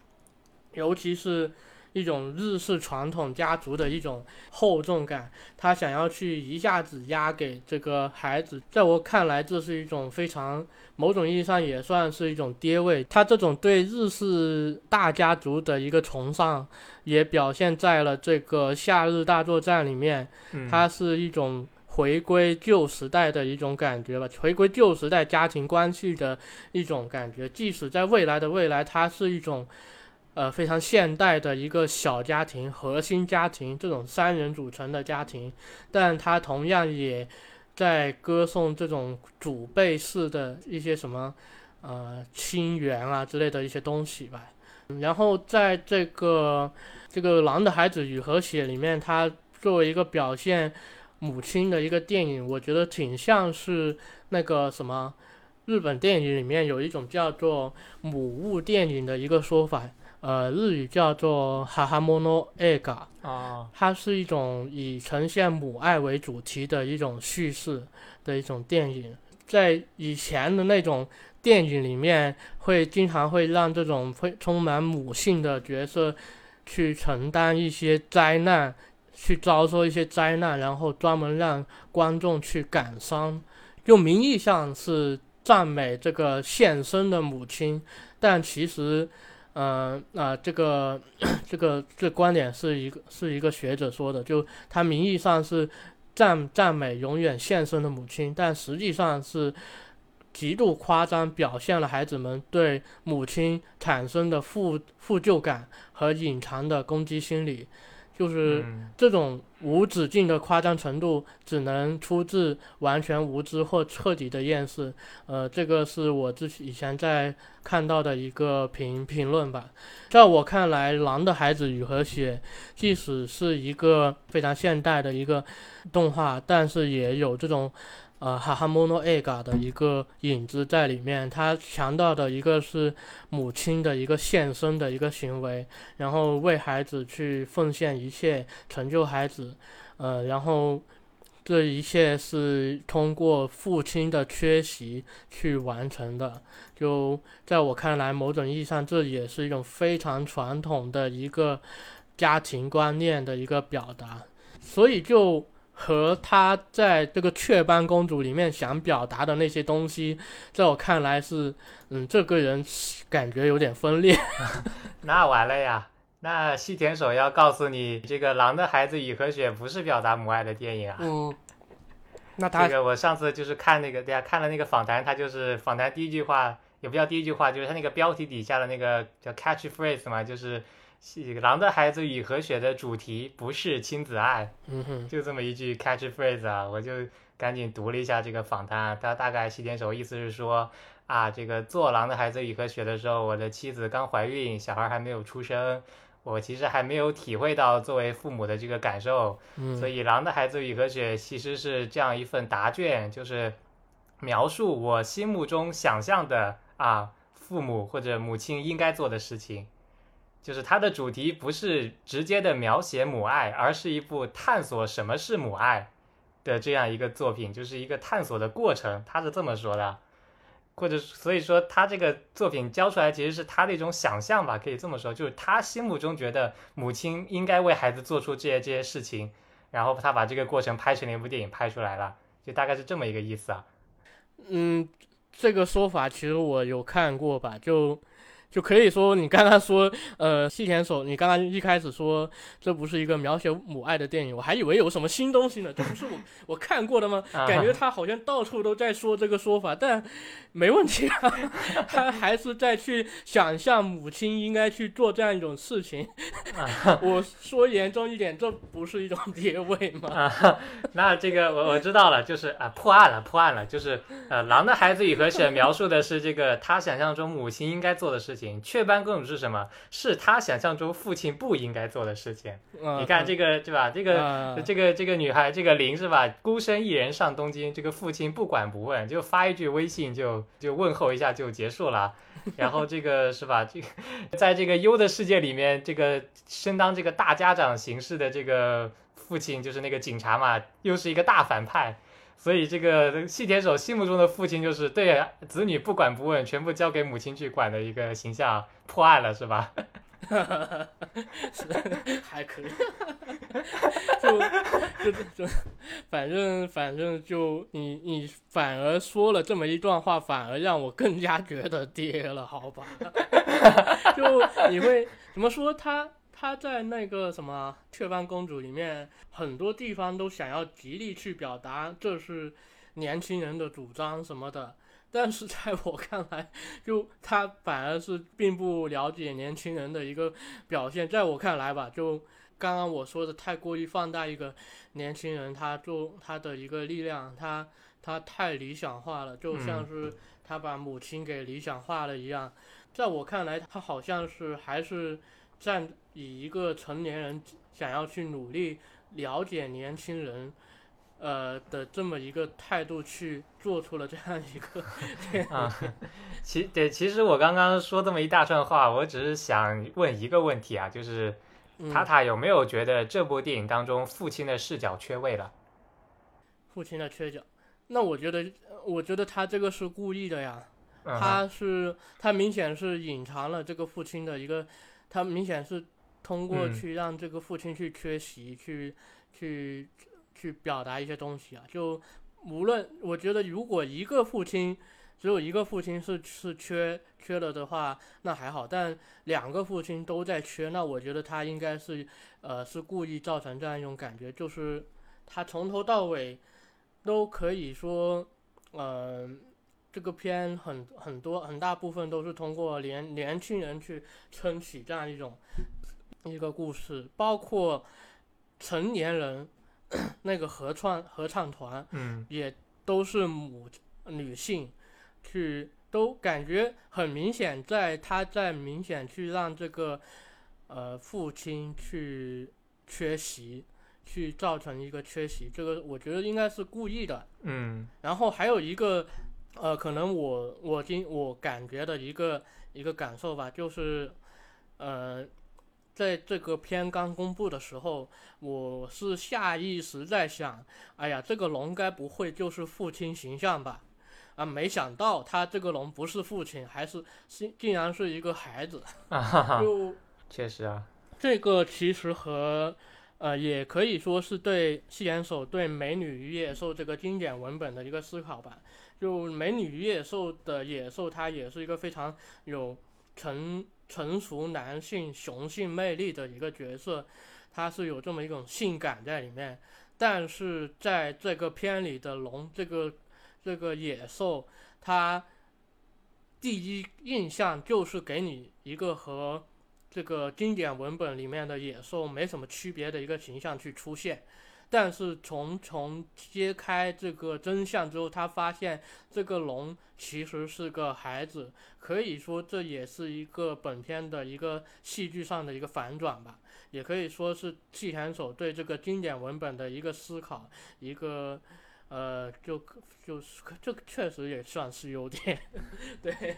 尤其是一种日式传统家族的一种厚重感，他想要去一下子压给这个孩子，在我看来，这是一种非常某种意义上也算是一种爹味。他这种对日式大家族的一个崇尚，也表现在了这个夏日大作战里面，它是一种。回归旧时代的一种感觉吧，回归旧时代家庭关系的一种感觉。即使在未来的未来，它是一种，呃，非常现代的一个小家庭、核心家庭这种三人组成的家庭，但它同样也在歌颂这种祖辈式的一些什么，呃，亲缘啊之类的一些东西吧。然后在这个这个《狼的孩子与和血》里面，它作为一个表现。母亲的一个电影，我觉得挺像是那个什么日本电影里面有一种叫做母物电影的一个说法，呃，日语叫做哈哈莫诺爱嘎啊，它是一种以呈现母爱为主题的一种叙事的一种电影，在以前的那种电影里面，会经常会让这种会充满母性的角色去承担一些灾难。去遭受一些灾难，然后专门让观众去感伤，就名义上是赞美这个献身的母亲，但其实，嗯啊，这个这个这观点是一个是一个学者说的，就他名义上是赞赞美永远献身的母亲，但实际上是极度夸张，表现了孩子们对母亲产生的负负疚感和隐藏的攻击心理。就是嗯这种无止境的夸张程度，只能出自完全无知或彻底的厌世。呃，这个是我之以前在看到的一个评评论吧。在我看来，《狼的孩子与和血》即使是一个非常现代的一个动画，但是也有这种呃哈哈 mono ega 的一个影子在里面。它强调的一个是母亲的一个献身的一个行为，然后为孩子去奉献一切，成就孩子，呃，然后这一切是通过父亲的缺席去完成的。就在我看来，某种意义上，这也是一种非常传统的一个家庭观念的一个表达，所以就。和他在这个雀斑公主里面想表达的那些东西，在我看来是，嗯，这个人感觉有点分裂。那完了呀。那细田守要告诉你，这个《狼的孩子与和雪》不是表达母爱的电影啊。嗯，那他这个我上次就是看那个，对呀、看了那个访谈，他就是访谈第一句话，也不叫第一句话，就是他那个标题底下的那个叫 catch phrase 嘛，就是《狼的孩子与和雪》的主题不是亲子爱，嗯哼，就这么一句 catch phrase 啊，我就赶紧读了一下这个访谈，他大概细点手意思是说啊，这个做《狼的孩子与和雪》的时候，我的妻子刚怀孕，小孩还没有出生。我其实还没有体会到作为父母的这个感受，嗯，所以《狼的孩子与和雪》其实是这样一份答卷，就是描述我心目中想象的啊父母或者母亲应该做的事情。就是它的主题不是直接的描写母爱，而是一部探索什么是母爱的这样一个作品，就是一个探索的过程。他是这么说的，或者所以说他这个作品教出来其实是他的一种想象吧，可以这么说，就是他心目中觉得母亲应该为孩子做出这些这些事情，然后他把这个过程拍成了一部电影拍出来了，就大概是这么一个意思啊。嗯，这个说法其实我有看过吧，就就可以说你刚刚说，呃，细田守，你刚刚一开始说这不是一个描写母爱的电影，我还以为有什么新东西呢，这不是我我看过的吗？啊感觉他好像到处都在说这个说法，但没问题啊，他还是在去想象母亲应该去做这样一种事情。我说严重一点，这不是一种跌位吗？啊，那这个我我知道了，就是啊破案了，破案了，就是呃，狼的孩子与和雪描述的是这个他想象中母亲应该做的事情，雀斑公主是什么？是他想象中父亲不应该做的事情。嗯你看这个对吧？这个。啊这个这个女孩，这个林是吧？孤身一人上东京，这个父亲不管不问，就发一句微信就就问候一下就结束了。然后这个是吧？这个在这个优的世界里面，这个身当这个大家长形式的这个父亲就是那个警察嘛，又是一个大反派。所以这个细田守心目中的父亲就是对子女不管不问，全部交给母亲去管的一个形象，破案了是吧？哈哈哈，是还可以，哈哈哈就就就，反正反正就你你反而说了这么一段话，反而让我更加觉得跌了，好吧？哈哈哈就你会怎么说他？他在那个什么《雀斑公主》里面，很多地方都想要极力去表达这是年轻人的主张什么的，但是在我看来，就他反而是并不了解年轻人的一个表现。在我看来吧，就刚刚我说的太过于放大一个年轻人他做他的一个力量，他他太理想化了，就像是他把母亲给理想化了一样。在我看来，他好像是还是站以一个成年人想要去努力了解年轻人。呃的这么一个态度去做出了这样一个 啊，其对，其实我刚刚说这么一大串话，我只是想问一个问题啊，就是嗯塔塔有没有觉得这部电影当中父亲的视角缺位了？父亲的缺角。那我觉得，我觉得他这个是故意的呀。嗯他是他明显是隐藏了这个父亲的一个，他明显是通过嗯去让这个父亲去缺席，去去去表达一些东西啊。就无论我觉得，如果一个父亲只有一个父亲是是缺缺了的话，那还好。但两个父亲都在缺，那我觉得他应该是呃是故意造成这样一种感觉，就是他从头到尾都可以说，呃。这个片很很多很大部分都是通过年年轻人去撑起这样一种一个故事，包括成年人那个合唱合唱团嗯也都是母女性去，都感觉很明显，在他在明显去让这个呃父亲去缺席，去造成一个缺席，这个我觉得应该是故意的。嗯然后还有一个，呃，可能我我今我感觉的一个一个感受吧，就是，呃，在这个片刚公布的时候，我是下意识在想，哎呀，这个龙该不会就是父亲形象吧？啊，没想到他这个龙不是父亲，还是竟竟然是一个孩子，啊哈哈，就确实啊，这个其实和呃，也可以说是对细眼手对《美女与野兽》这个经典文本的一个思考吧。就《美女与野兽》的野兽，它也是一个非常有成成熟男性雄性魅力的一个角色，他是有这么一种性感在里面。但是在这个片里的龙，这个这个野兽，他第一印象就是给你一个和这个经典文本里面的野兽没什么区别的一个形象去出现，但是从从揭开这个真相之后，他发现这个龙其实是个孩子，可以说这也是一个本片的一个戏剧上的一个反转吧，也可以说是细田手对这个经典文本的一个思考，一个呃，就就是这确实也算是优点，对。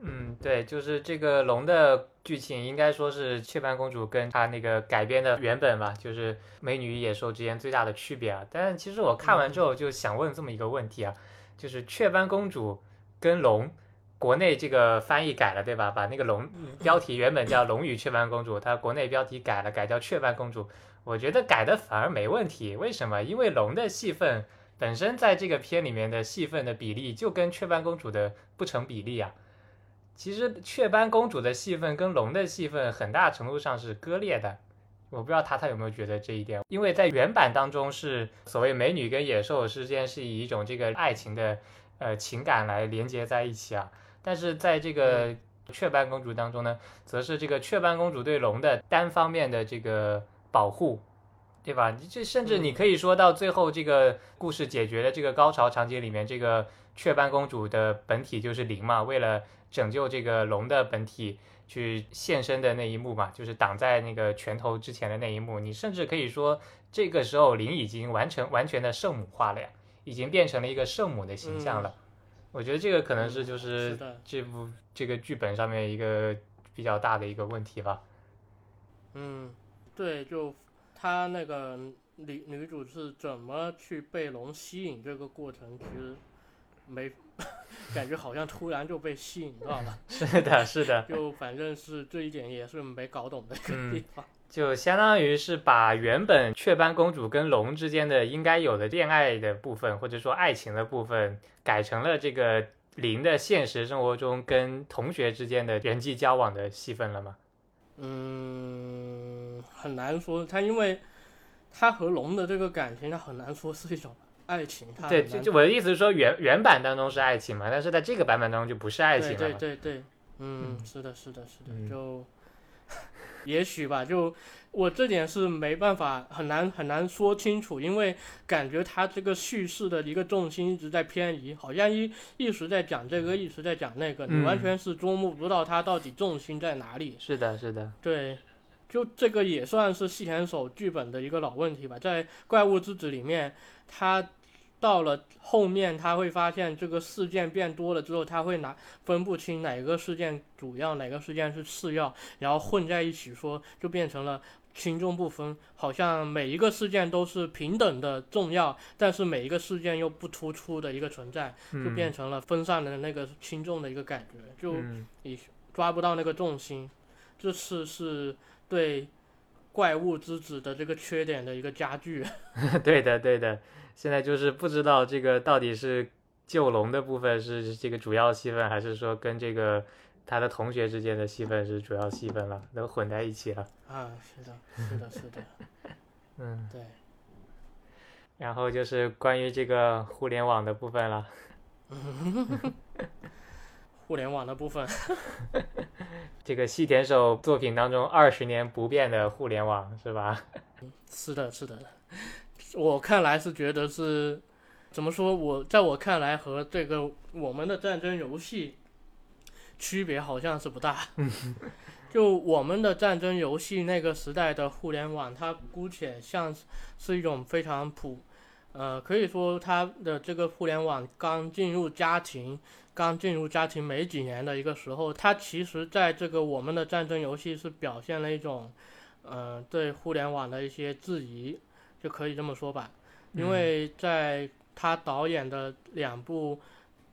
嗯，对，就是这个龙的剧情，应该说是雀斑公主跟她那个改编的原本吧，就是《美女与野兽》之间最大的区别啊。但是其实我看完之后就想问这么一个问题啊，就是雀斑公主跟龙，国内这个翻译改了对吧？把那个龙标题原本叫《龙与雀斑公主》，它国内标题改了，改叫雀斑公主。我觉得改的反而没问题，为什么？因为龙的戏份本身在这个片里面的戏份的比例就跟雀斑公主的不成比例啊。其实雀斑公主的戏份跟龙的戏份很大程度上是割裂的，我不知道塔塔有没有觉得这一点，因为在原版当中是所谓美女跟野兽之间是以一种这个爱情的呃情感来连接在一起啊，但是在这个雀斑公主当中呢，则是这个雀斑公主对龙的单方面的这个保护。对吧？这甚至你可以说到最后，这个故事解决的这个高潮场景里面，这个雀斑公主的本体就是灵嘛，为了拯救这个龙的本体去现身的那一幕嘛，就是挡在那个拳头之前的那一幕。你甚至可以说，这个时候灵已经完成完全的圣母化了呀，已经变成了一个圣母的形象了。我觉得这个可能是就是这部这个剧本上面一个比较大的一个问题吧。嗯，对，就她那个女女主是怎么去被龙吸引这个过程，其实没 感觉好像突然就被吸引到了，是的，是的。就反正是这一点也是没搞懂的一嗯个地方。就相当于是把原本雀斑公主跟龙之间的应该有的恋爱的部分，或者说爱情的部分，改成了这个林的现实生活中跟同学之间的人际交往的戏份了吗？嗯，很难说，他因为他和龙的这个感情，他很难说是一种爱情。他对，就就我的意思是说原原版当中是爱情嘛，但是在这个版本当中就不是爱情了对。对对对，嗯，是的，是的，是的，嗯就也许吧，就我这点是没办法很难很难说清楚，因为感觉他这个叙事的一个重心一直在偏移，好像一一时在讲这个，一时在讲那个，你嗯完全是捉摸不到他到底重心在哪里。是的，是的，对，就这个也算是细田守剧本的一个老问题吧。在《怪物之子》里面，他到了后面，他会发现这个事件变多了之后，他会拿分不清哪个事件主要，哪个事件是次要，然后混在一起说，就变成了。轻重不分，好像每一个事件都是平等的重要，但是每一个事件又不突出的一个存在，就嗯变成了分散的那个轻重的一个感觉，就你抓不到那个重心，这次是对怪物之子的这个缺点的一个加剧。对的，对的。现在就是不知道这个到底是救龙的部分是这个主要戏份，还是说跟这个他的同学之间的戏份是主要戏份了，都混在一起了。啊，是的，是的，是的，嗯，对，然后就是关于这个互联网的部分了。互联网的部分。这个细田守作品当中二十年不变的互联网是吧？是的，是的，我看来是觉得是怎么说？我在我看来和这个我们的战争游戏区别好像是不大。就我们的战争游戏那个时代的互联网，它姑且像是一种非常普，呃，可以说它的这个互联网刚进入家庭。刚进入家庭没几年的一个时候，它其实在这个我们的战争游戏是表现了一种，呃，对互联网的一些质疑，就可以这么说吧。因为在他导演的两部，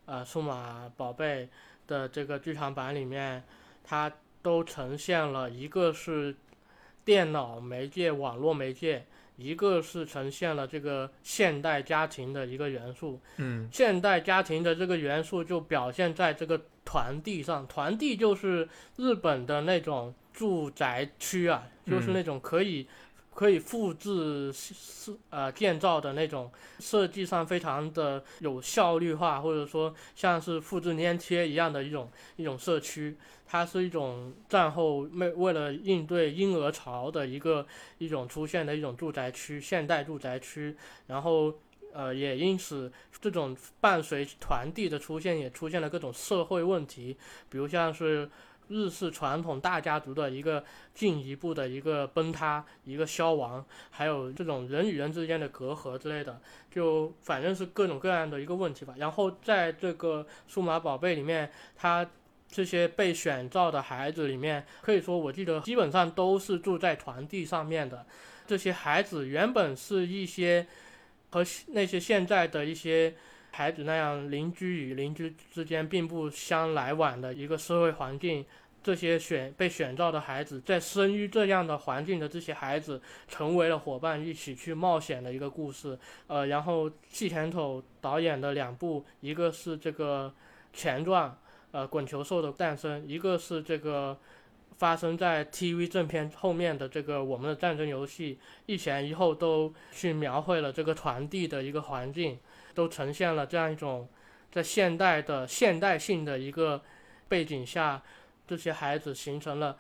呃，数码宝贝的这个剧场版里面，他都呈现了一个是电脑媒介、网络媒介。一个是呈现了这个现代家庭的一个元素，嗯，现代家庭的这个元素就表现在这个团地上，团地就是日本的那种住宅区啊，就是那种可以。可以复制是呃建造的那种设计上非常的有效率化，或者说像是复制粘贴一样的一种一种社区，它是一种战后为为了应对婴儿潮的一个一种出现的一种住宅区，现代住宅区，然后呃也因此这种伴随团地的出现，也出现了各种社会问题，比如像是。日式传统大家族的一个进一步的一个崩塌、一个消亡，还有这种人与人之间的隔阂之类的，就反正是各种各样的一个问题吧。然后在这个数码宝贝里面，它这些被选召的孩子里面，可以说我记得基本上都是住在团地上面的。这些孩子原本是一些和那些现在的一些。孩子那样邻居与邻居之间并不相来往的一个社会环境，这些选被选召的孩子，在生于这样的环境的这些孩子，成为了伙伴，一起去冒险的一个故事。呃，然后细田守导演的两部，一个是这个前传，呃，滚球兽的诞生，一个是这个发生在 TV 正片后面的这个我们的战争游戏，一前一后都去描绘了这个团地的一个环境。都呈现了这样一种，在现代的现代性的一个背景下，这些孩子形成了，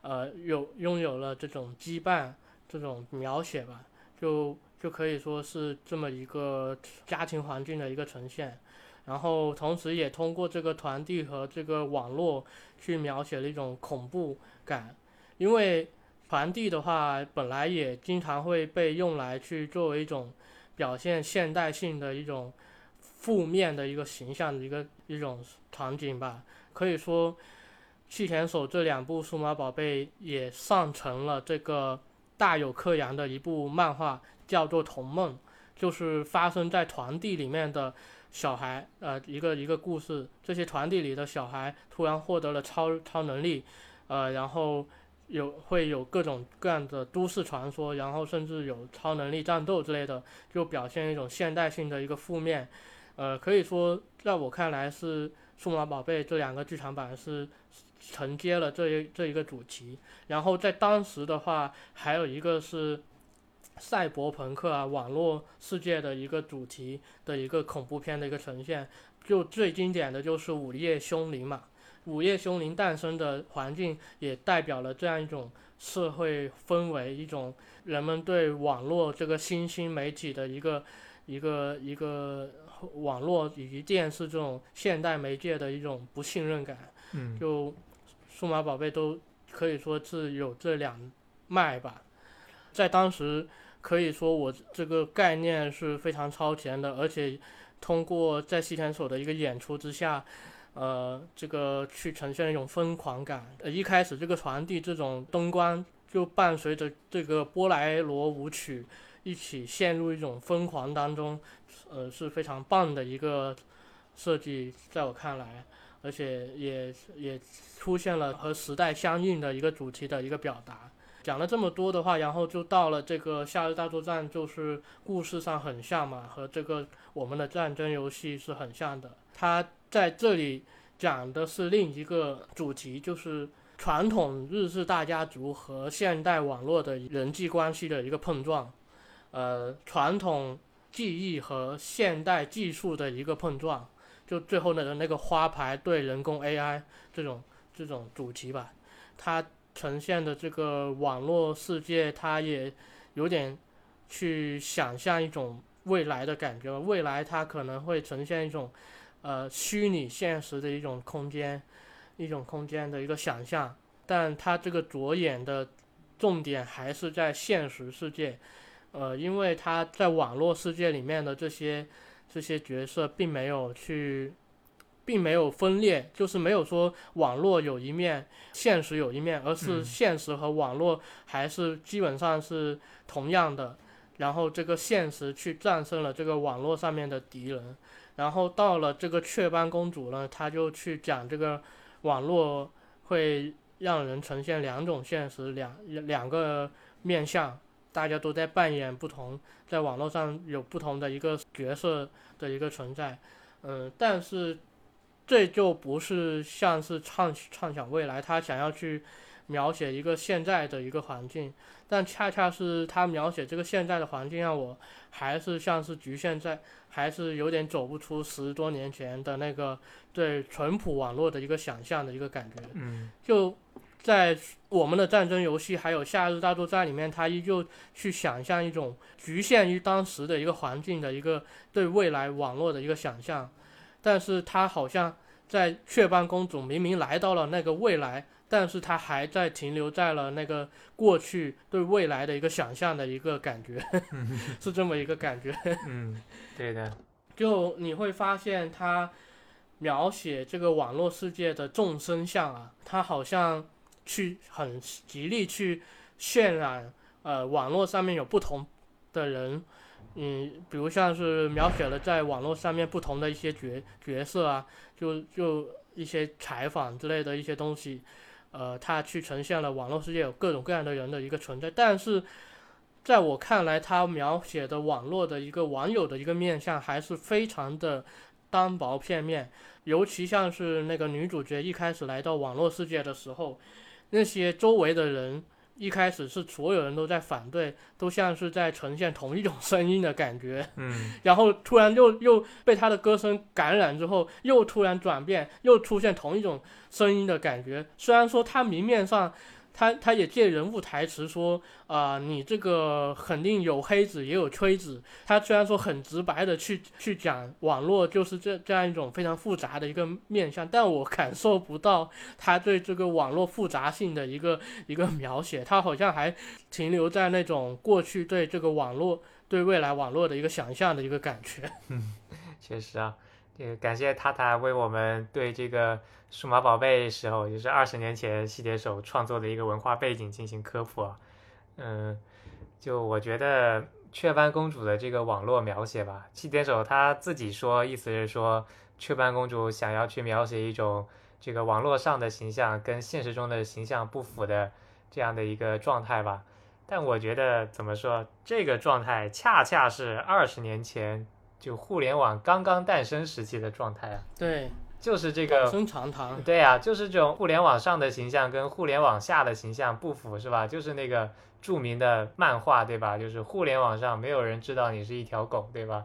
呃，有拥有了这种羁绊，这种描写吧，就就可以说是这么一个家庭环境的一个呈现，然后同时也通过这个团地和这个网络去描写了一种恐怖感，因为团地的话本来也经常会被用来去作为一种。表现现代性的一种负面的一个形象的一个一种场景吧，可以说，细田守这两部数码宝贝也上成了这个大有克洋的一部漫画，叫做《童梦》，就是发生在团地里面的小孩，呃，一个一个故事。这些团地里的小孩突然获得了超超能力，呃，然后。有会有各种各样的都市传说，然后甚至有超能力战斗之类的，就表现一种现代性的一个负面。呃，可以说，在我看来是《数码宝贝》这两个剧场版是承接了这一这一个主题。然后在当时的话，还有一个是赛博朋克啊，网络世界的一个主题的一个恐怖片的一个呈现。就最经典的就是《午夜凶铃》嘛。午夜凶铃诞生的环境，也代表了这样一种社会氛围，一种人们对网络这个新兴媒体的一个一个一个网络以及电视这种现代媒介的一种不信任感。嗯，就数码宝贝都可以说是有这两脉吧，在当时可以说我这个概念是非常超前的，而且通过在西田所的一个演出之下。呃，这个去呈现一种疯狂感。呃，一开始这个传递这种灯光，就伴随着这个波莱罗舞曲一起陷入一种疯狂当中，呃，是非常棒的一个设计，在我看来，而且也也出现了和时代相应的一个主题的一个表达。讲了这么多的话，然后就到了这个《夏日大作战》，就是故事上很像嘛，和这个我们的战争游戏是很像的。它在这里讲的是另一个主题，就是传统日式大家族和现代网络的人际关系的一个碰撞，呃，传统技艺和现代技术的一个碰撞，就最后的那个花牌对人工 AI 这种这种主题吧，它呈现的这个网络世界，它也有点去想象一种未来的感觉。未来它可能会呈现一种呃虚拟现实的一种空间，一种空间的一个想象，但它这个着眼的重点还是在现实世界。呃，因为他在网络世界里面的这些这些角色并没有去，并没有分裂，就是没有说网络有一面，现实有一面，而是现实和网络还是基本上是同样的。然后这个现实去战胜了这个网络上面的敌人，然后到了这个雀斑公主呢，她就去讲这个网络会让人呈现两种现实，两两个面相。大家都在扮演不同，在网络上有不同的一个角色的一个存在，嗯，但是这就不是像是畅畅想未来，她想要去描写一个现在的一个环境，但恰恰是他描写这个现在的环境，让我还是像是局限在，还是有点走不出十多年前的那个对淳朴网络的一个想象的一个感觉，嗯，就。在我们的战争游戏还有夏日大作战里面，他依旧去想象一种局限于当时的一个环境的一个对未来网络的一个想象，但是他好像在雀斑公主明明来到了那个未来，但是他还在停留在了那个过去对未来的一个想象的一个感觉，是这么一个感觉。嗯，对的。就你会发现他描写这个网络世界的众生相啊，他好像。去很极力去渲染，呃，网络上面有不同的人，嗯，比如像是描写了在网络上面不同的一些角角色啊，就就一些采访之类的一些东西，呃，他去呈现了网络世界有各种各样的人的一个存在，但是在我看来，他描写的网络的一个网友的一个面相还是非常的单薄片面，尤其像是那个女主角一开始来到网络世界的时候。那些周围的人一开始是所有人都在反对，都像是在呈现同一种声音的感觉。嗯，然后突然又又被他的歌声感染之后，又突然转变，又出现同一种声音的感觉。虽然说他明面上。他他也借人物台词说啊，你这个肯定有黑子也有吹子。他虽然说很直白的去去讲网络就是这这样一种非常复杂的一个面相，但我感受不到他对这个网络复杂性的一个一个描写。他好像还停留在那种过去对这个网络对未来网络的一个想象的一个感觉。嗯，确实啊，也感谢塔塔为我们对这个。数码宝贝时候，就是二十年前细铁手创作的一个文化背景进行科普啊。嗯，就我觉得雀斑公主的这个网络描写吧，细铁手他自己说，意思是说雀斑公主想要去描写一种这个网络上的形象跟现实中的形象不符的这样的一个状态吧。但我觉得怎么说，这个状态恰恰是二十年前就互联网刚刚诞生时期的状态啊。对。就是这个，对呀，就是这种互联网上的形象跟互联网下的形象不符，是吧？就是那个著名的漫画，对吧？就是互联网上没有人知道你是一条狗，对吧？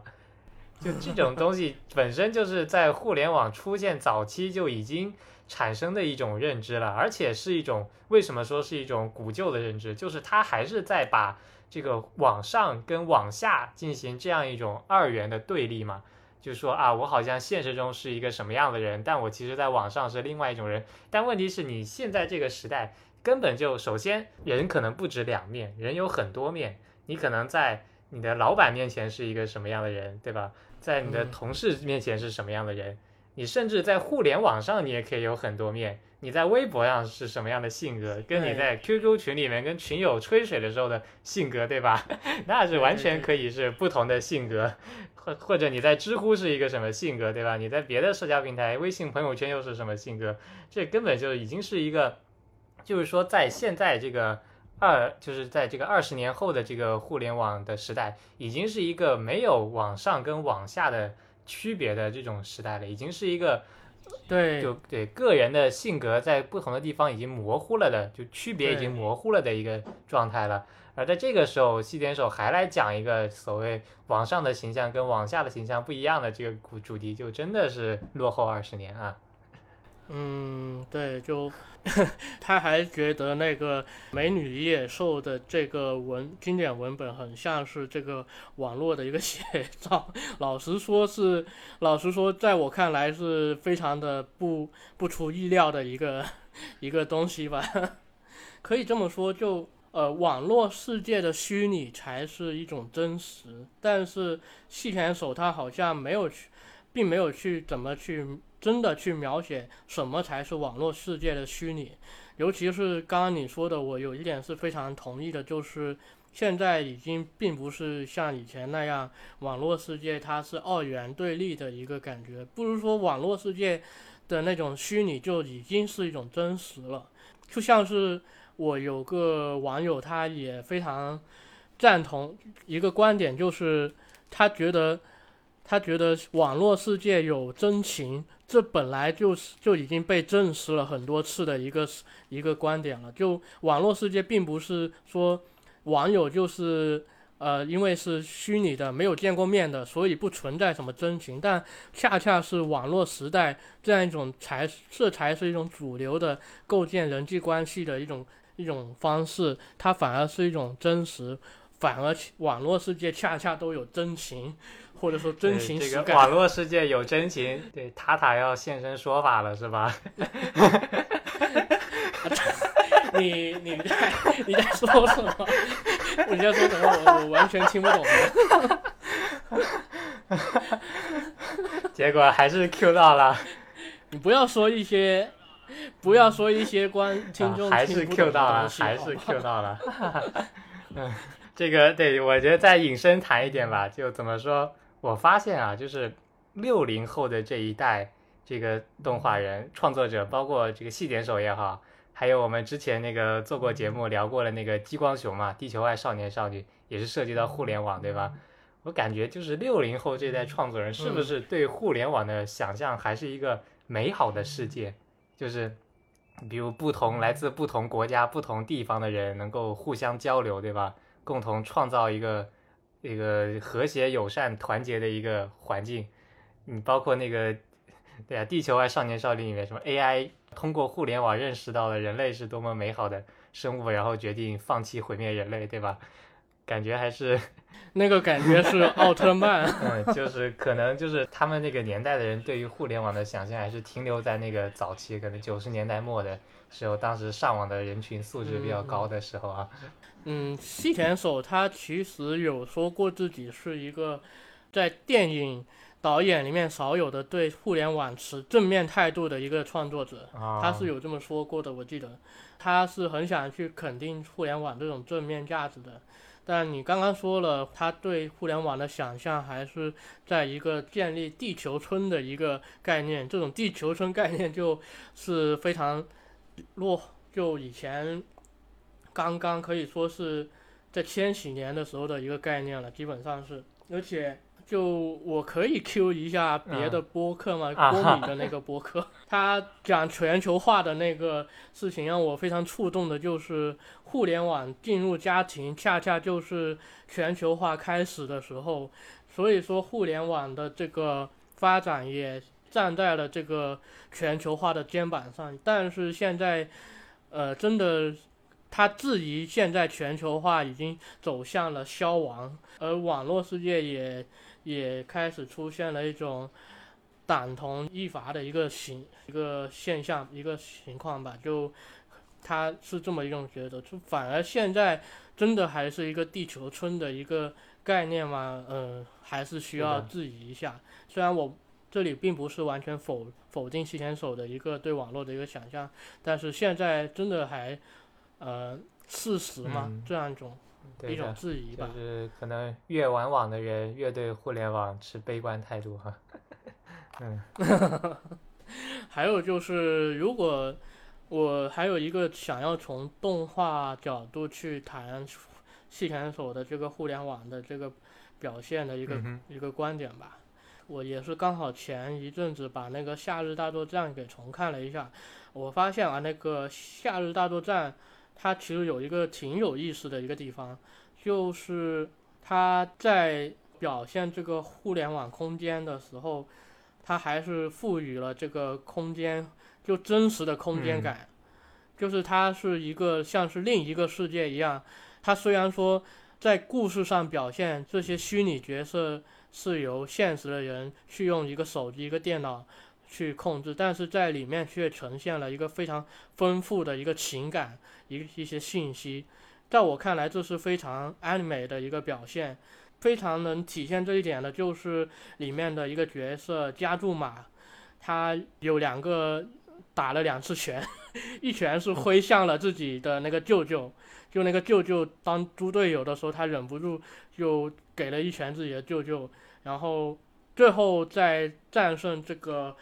就这种东西 本身就是在互联网出现早期就已经产生的一种认知了，而且是一种为什么说是一种古旧的认知？就是它还是在把这个网上跟网下进行这样一种二元的对立嘛。就说啊，我好像现实中是一个什么样的人，但我其实在网上是另外一种人。但问题是你现在这个时代根本就，首先人可能不止两面，人有很多面。你可能在你的老板面前是一个什么样的人，对吧？在你的同事面前是什么样的人？你甚至在互联网上你也可以有很多面。你在微博上是什么样的性格，跟你在 QQ 群里面跟群友吹水的时候的性格，对吧？那是完全可以是不同的性格。或或者你在知乎是一个什么性格，对吧？你在别的社交平台，微信朋友圈又是什么性格？这根本就已经是一个，就是说在现在这个二，就是在这个二十年后的这个互联网的时代，已经是一个没有往上跟往下的区别的这种时代了，已经是一个，对，就对个人的性格在不同的地方已经模糊了的，就区别已经模糊了的一个状态了。而在这个时候，西点手还来讲一个所谓往上的形象跟往下的形象不一样的这个主主题，就真的是落后二十年啊。嗯，对，就 他还觉得那个《美女与野兽》的这个文经典文本很像是这个网络的一个写照。老实说，是老实说，在我看来是非常的不不出意料的一个 一个东西吧。可以这么说，就呃，网络世界的虚拟才是一种真实，但是细田守他好像没有去，并没有去怎么去。真的去描写什么才是网络世界的虚拟，尤其是刚刚你说的，我有一点是非常同意的，就是现在已经并不是像以前那样，网络世界它是二元对立的一个感觉，不如说网络世界的那种虚拟就已经是一种真实了。就像是我有个网友，他也非常赞同一个观点，就是他觉得他觉得网络世界有真情。这本来就是就已经被证实了很多次的一个一个观点了。就网络世界并不是说网友就是呃，因为是虚拟的，没有见过面的，所以不存在什么真情。但恰恰是网络时代这样一种才，这才是一种主流的构建人际关系的一种一种方式。它反而是一种真实，反而网络世界恰恰都有真情。或者说真情实感，网络世界有真情。对，塔塔要现身说法了，是吧？你你在你在说什么？你在说什么？我我完全听不懂。结果还是 Q 到了。你不要说一些，不要说一些关听众还是 Q 到了，还是 Q 到了。嗯，这个对我觉得再引申谈一点吧，就怎么说？我发现啊，就是六零后的这一代这个动画人创作者，包括这个细点手也好，还有我们之前那个做过节目聊过的那个激光熊嘛，地球外少年少女也是涉及到互联网，对吧？我感觉就是六零后这代创作人是不是对互联网的想象还是一个美好的世界？就是比如不同来自不同国家、不同地方的人能够互相交流，对吧？共同创造一个。一个和谐、友善、团结的一个环境，你包括那个，对啊，《地球外少年少女》里面什么 AI 通过互联网认识到了人类是多么美好的生物，然后决定放弃毁灭人类，对吧？感觉还是 那个感觉是奥特曼，嗯，就是可能就是他们那个年代的人对于互联网的想象还是停留在那个早期，可能九十年代末的时候，当时上网的人群素质比较高的时候啊。嗯，西田守他其实有说过自己是一个在电影导演里面少有的对互联网持正面态度的一个创作者，他是有这么说过的。我记得他是很想去肯定互联网这种正面价值的。但你刚刚说了，他对互联网的想象还是在一个建立地球村的一个概念，这种地球村概念就是非常落，就以前。刚刚可以说是在千禧年的时候的一个概念了，基本上是，而且就我可以 Q 一下别的播客吗？郭米的那个播客，他讲全球化的那个事情让我非常触动的，就是互联网进入家庭，恰恰就是全球化开始的时候，所以说互联网的这个发展也站在了这个全球化的肩膀上，但是现在，呃，真的。他质疑现在全球化已经走向了消亡，而网络世界也也开始出现了一种党同异伐的一个形一个现象一个情况吧，就他是这么一种觉得，就反而现在真的还是一个地球村的一个概念嘛？嗯，还是需要质疑一下。虽然我这里并不是完全否否定西田守的一个对网络的一个想象，但是现在真的还。呃，事实嘛，这样一种一种质疑吧，就是可能越玩网的人越对互联网持悲观态度哈。嗯，还有就是，如果我还有一个想要从动画角度去谈细田守的这个互联网的这个表现的一个一个观点吧，我也是刚好前一阵子把那个《夏日大作战》给重看了一下，我发现啊，那个《夏日大作战》。它其实有一个挺有意思的一个地方，就是它在表现这个互联网空间的时候，它还是赋予了这个空间就真实的空间感，就是它是一个像是另一个世界一样。它虽然说在故事上表现这些虚拟角色是由现实的人去用一个手机、一个电脑。去控制，但是在里面却呈现了一个非常丰富的一个情感，一一些信息，在我看来，这是非常 anime 的一个表现，非常能体现这一点的，就是里面的一个角色加注马，他有两个打了两次拳，一拳是挥向了自己的那个舅舅，就那个舅舅当猪队友的时候，他忍不住就给了一拳自己的舅舅，然后最后在战胜这个。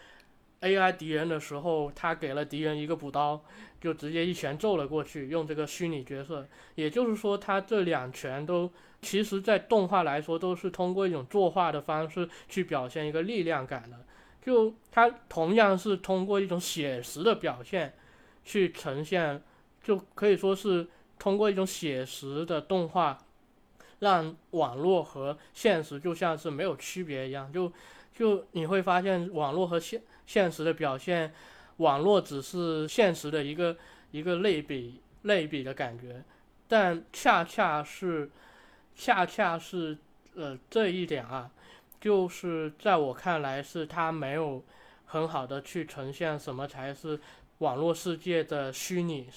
AI 敌人的时候，他给了敌人一个补刀，就直接一拳揍了过去。用这个虚拟角色，也就是说，他这两拳都，其实在动画来说，都是通过一种作画的方式去表现一个力量感的。就他同样是通过一种写实的表现去呈现，就可以说是通过一种写实的动画，让网络和现实就像是没有区别一样。就就你会发现，网络和现现实的表现，网络只是现实的一个一个类比类比的感觉，但恰恰是，恰恰是呃这一点啊，就是在我看来是它没有很好的去呈现什么才是网络世界的虚拟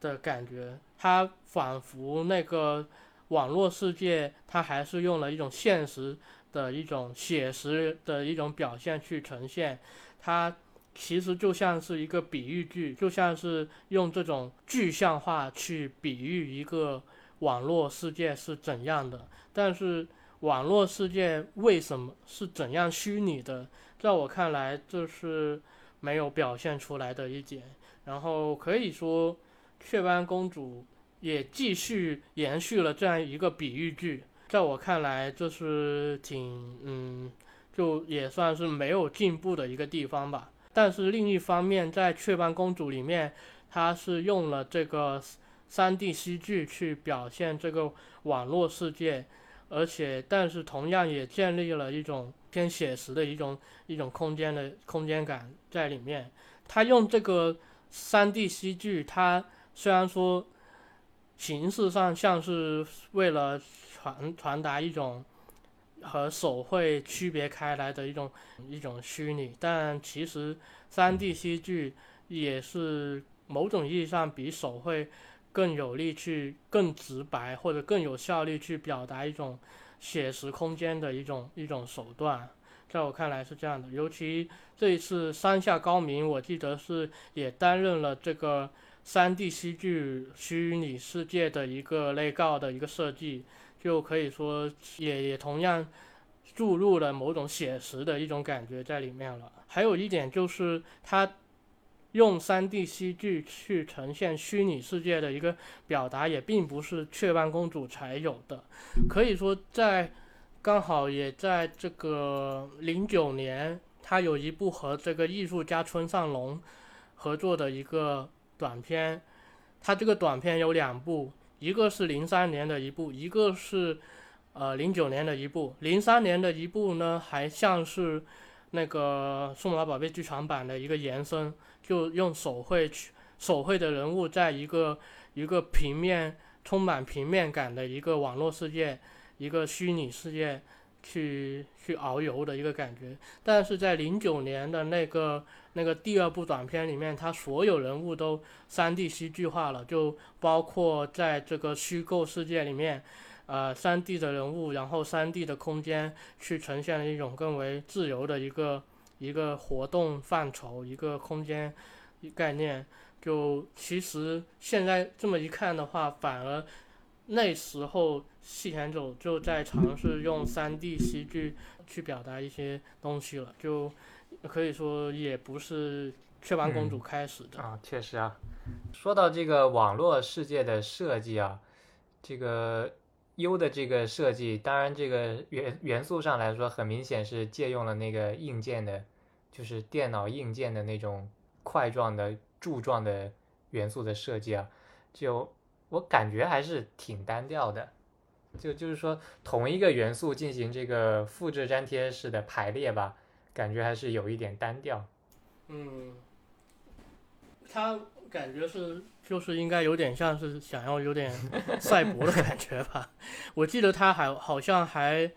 的感觉，它仿佛那个网络世界它还是用了一种现实的一种写实的一种表现去呈现。它其实就像是一个比喻句，就像是用这种具象化去比喻一个网络世界是怎样的。但是网络世界为什么是怎样虚拟的，在我看来这是没有表现出来的一点。然后可以说，雀斑公主也继续延续了这样一个比喻句，在我看来这是挺嗯。就也算是没有进步的一个地方吧。但是另一方面，在《雀斑公主》里面，它是用了这个三 D 戏剧去表现这个网络世界，而且但是同样也建立了一种偏写实的一种一种空间的空间感在里面。它用这个三 D 戏剧，它虽然说形式上像是为了传传达一种。和手绘区别开来的一种一种虚拟，但其实三 D 戏剧也是某种意义上比手绘更有力去更直白或者更有效率去表达一种写实空间的一种一种手段，在我看来是这样的。尤其这一次山下高明，我记得是也担任了这个三 D 戏剧虚拟世界的一个内告的一个设计。就可以说，也也同样注入了某种写实的一种感觉在里面了。还有一点就是，它用 3D 戏剧去呈现虚拟世界的一个表达，也并不是雀斑公主才有的。可以说，在刚好也在这个零九年，它有一部和这个艺术家村上隆合作的一个短片，它这个短片有两部。一个是零三年的一部，一个是，呃零九年的一部。零三年的一部呢，还像是那个《数码宝贝》剧场版的一个延伸，就用手绘去手绘的人物，在一个一个平面充满平面感的一个网络世界，一个虚拟世界。去去遨游的一个感觉，但是在零九年的那个那个第二部短片里面，它所有人物都三 D 戏剧化了，就包括在这个虚构世界里面，呃，三 D 的人物，然后三 D 的空间去呈现了一种更为自由的一个一个活动范畴，一个空间概念。就其实现在这么一看的话，反而。那时候，细田守就在尝试用 3D 戏剧去表达一些东西了，就可以说也不是雀斑公主开始的啊。确实啊，说到这个网络世界的设计啊，这个 U 的这个设计，当然这个元元素上来说，很明显是借用了那个硬件的，就是电脑硬件的那种块状的柱状的元素的设计啊。就我感觉还是挺单调的。就就是说，同一个元素进行这个复制粘贴式的排列吧，感觉还是有一点单调。嗯，他感觉是就是应该有点像是想要有点 赛博的感觉吧。我记得他还好像还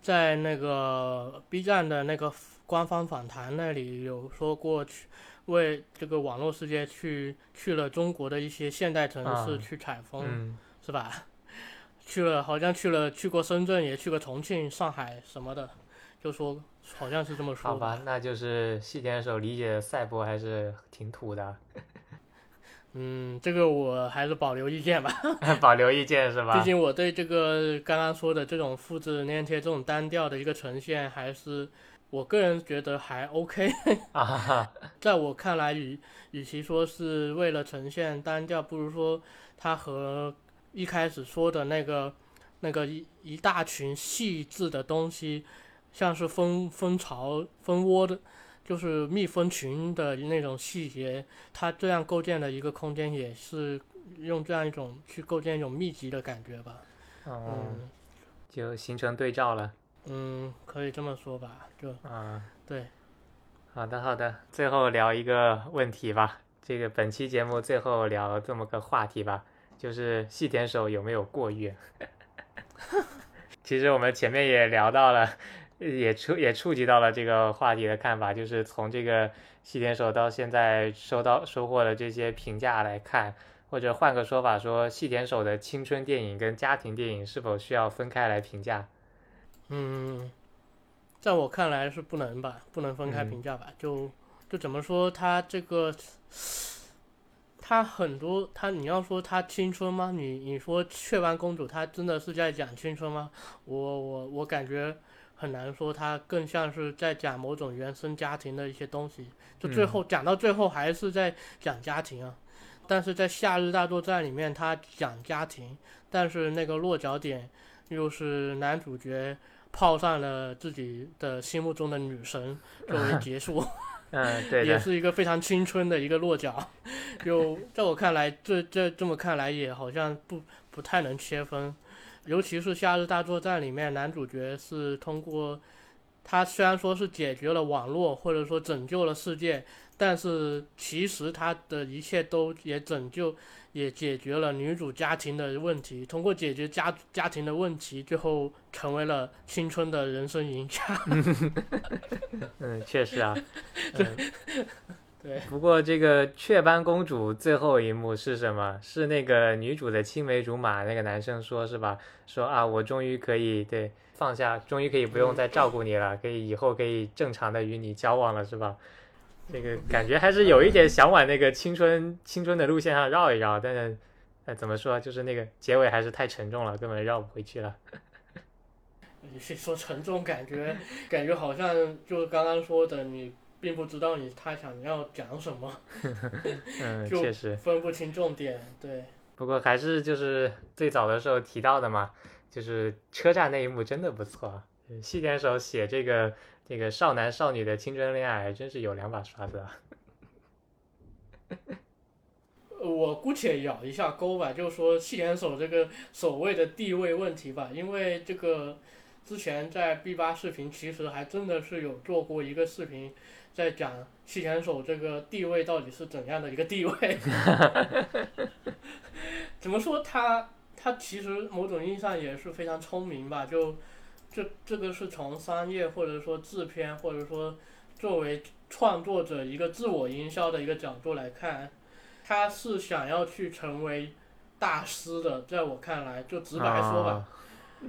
在那个 B 站的那个官方访谈那里有说过去为这个网络世界去去了中国的一些现代城市啊去采风，嗯是吧？去了好像去了去过深圳，也去过重庆、上海什么的，就说好像是这么说好吧，那就是细田守理解赛博还是挺土的，嗯，这个我还是保留意见吧。保留意见是吧？毕竟我对这个刚刚说的这种复制粘贴这种单调的一个呈现，还是我个人觉得还 OK。啊，在我看来，与与其说是为了呈现单调，不如说它和一开始说的那个那个一一大群细致的东西，像是蜂蜂巢、蜂窝的，就是蜜蜂群的那种细节，它这样构建的一个空间，也是用这样一种去构建一种密集的感觉吧。嗯，嗯就形成对照了嗯，可以这么说吧，就啊。对。好的，好的，最后聊一个问题吧。这个本期节目最后聊这么个话题吧，就是细田守有没有过誉？其实我们前面也聊到了，也触也触及到了这个话题的看法，就是从这个细田守到现在收到收获的这些评价来看，或者换个说法说，细田守的青春电影跟家庭电影是否需要分开来评价？嗯，在我看来是不能吧，不能分开嗯评价吧。就就怎么说，他这个，他很多，他你要说他青春吗？你你说《雀斑公主》，她真的是在讲青春吗？我我我感觉很难说，他更像是在讲某种原生家庭的一些东西。就最嗯后、讲到最后还是在讲家庭啊。但是在《夏日大作战》里面，他讲家庭，但是那个落脚点又是男主角泡上了自己的心目中的女神 作为结束，嗯，对也，是一个非常青春的一个落脚。就在我看来，这这这么看来也好像不不太能切分，尤其是《夏日大作战》里面，男主角是通过他虽然说是解决了网络或者说拯救了世界，但是其实他的一切都也拯救。也解决了女主家庭的问题，通过解决家家庭的问题，最后成为了青春的人生赢家。嗯，确实啊，嗯。对，不过这个雀斑公主最后一幕是什么？是那个女主的青梅竹马那个男生说，是吧？说啊，我终于可以对放下，终于可以不用再照顾你了，可以以后可以正常的与你交往了，是吧？这个感觉还是有一点想往那个青春青春的路线上绕一绕，但是，呃，怎么说，就是那个结尾还是太沉重了，根本绕不回去了。你是说沉重，感觉感觉好像就是刚刚说的，你并不知道你他想要讲什么，嗯，确实。分不清重点。对，不过还是就是最早的时候提到的嘛，就是车站那一幕真的不错细田守写这个这个少男少女的青春恋爱，真是有两把刷子啊。呃 我姑且咬一下钩吧，就是说细田守这个所谓的地位问题吧，因为这个之前在 B 八视频其实还真的是有做过一个视频，在讲七选手这个地位到底是怎样的一个地位。怎么说他他其实某种意义上也是非常聪明吧，就这这个是从商业或者说制片或者说作为创作者一个自我营销的一个角度来看，他是想要去成为大师的，在我看来，就直白说吧，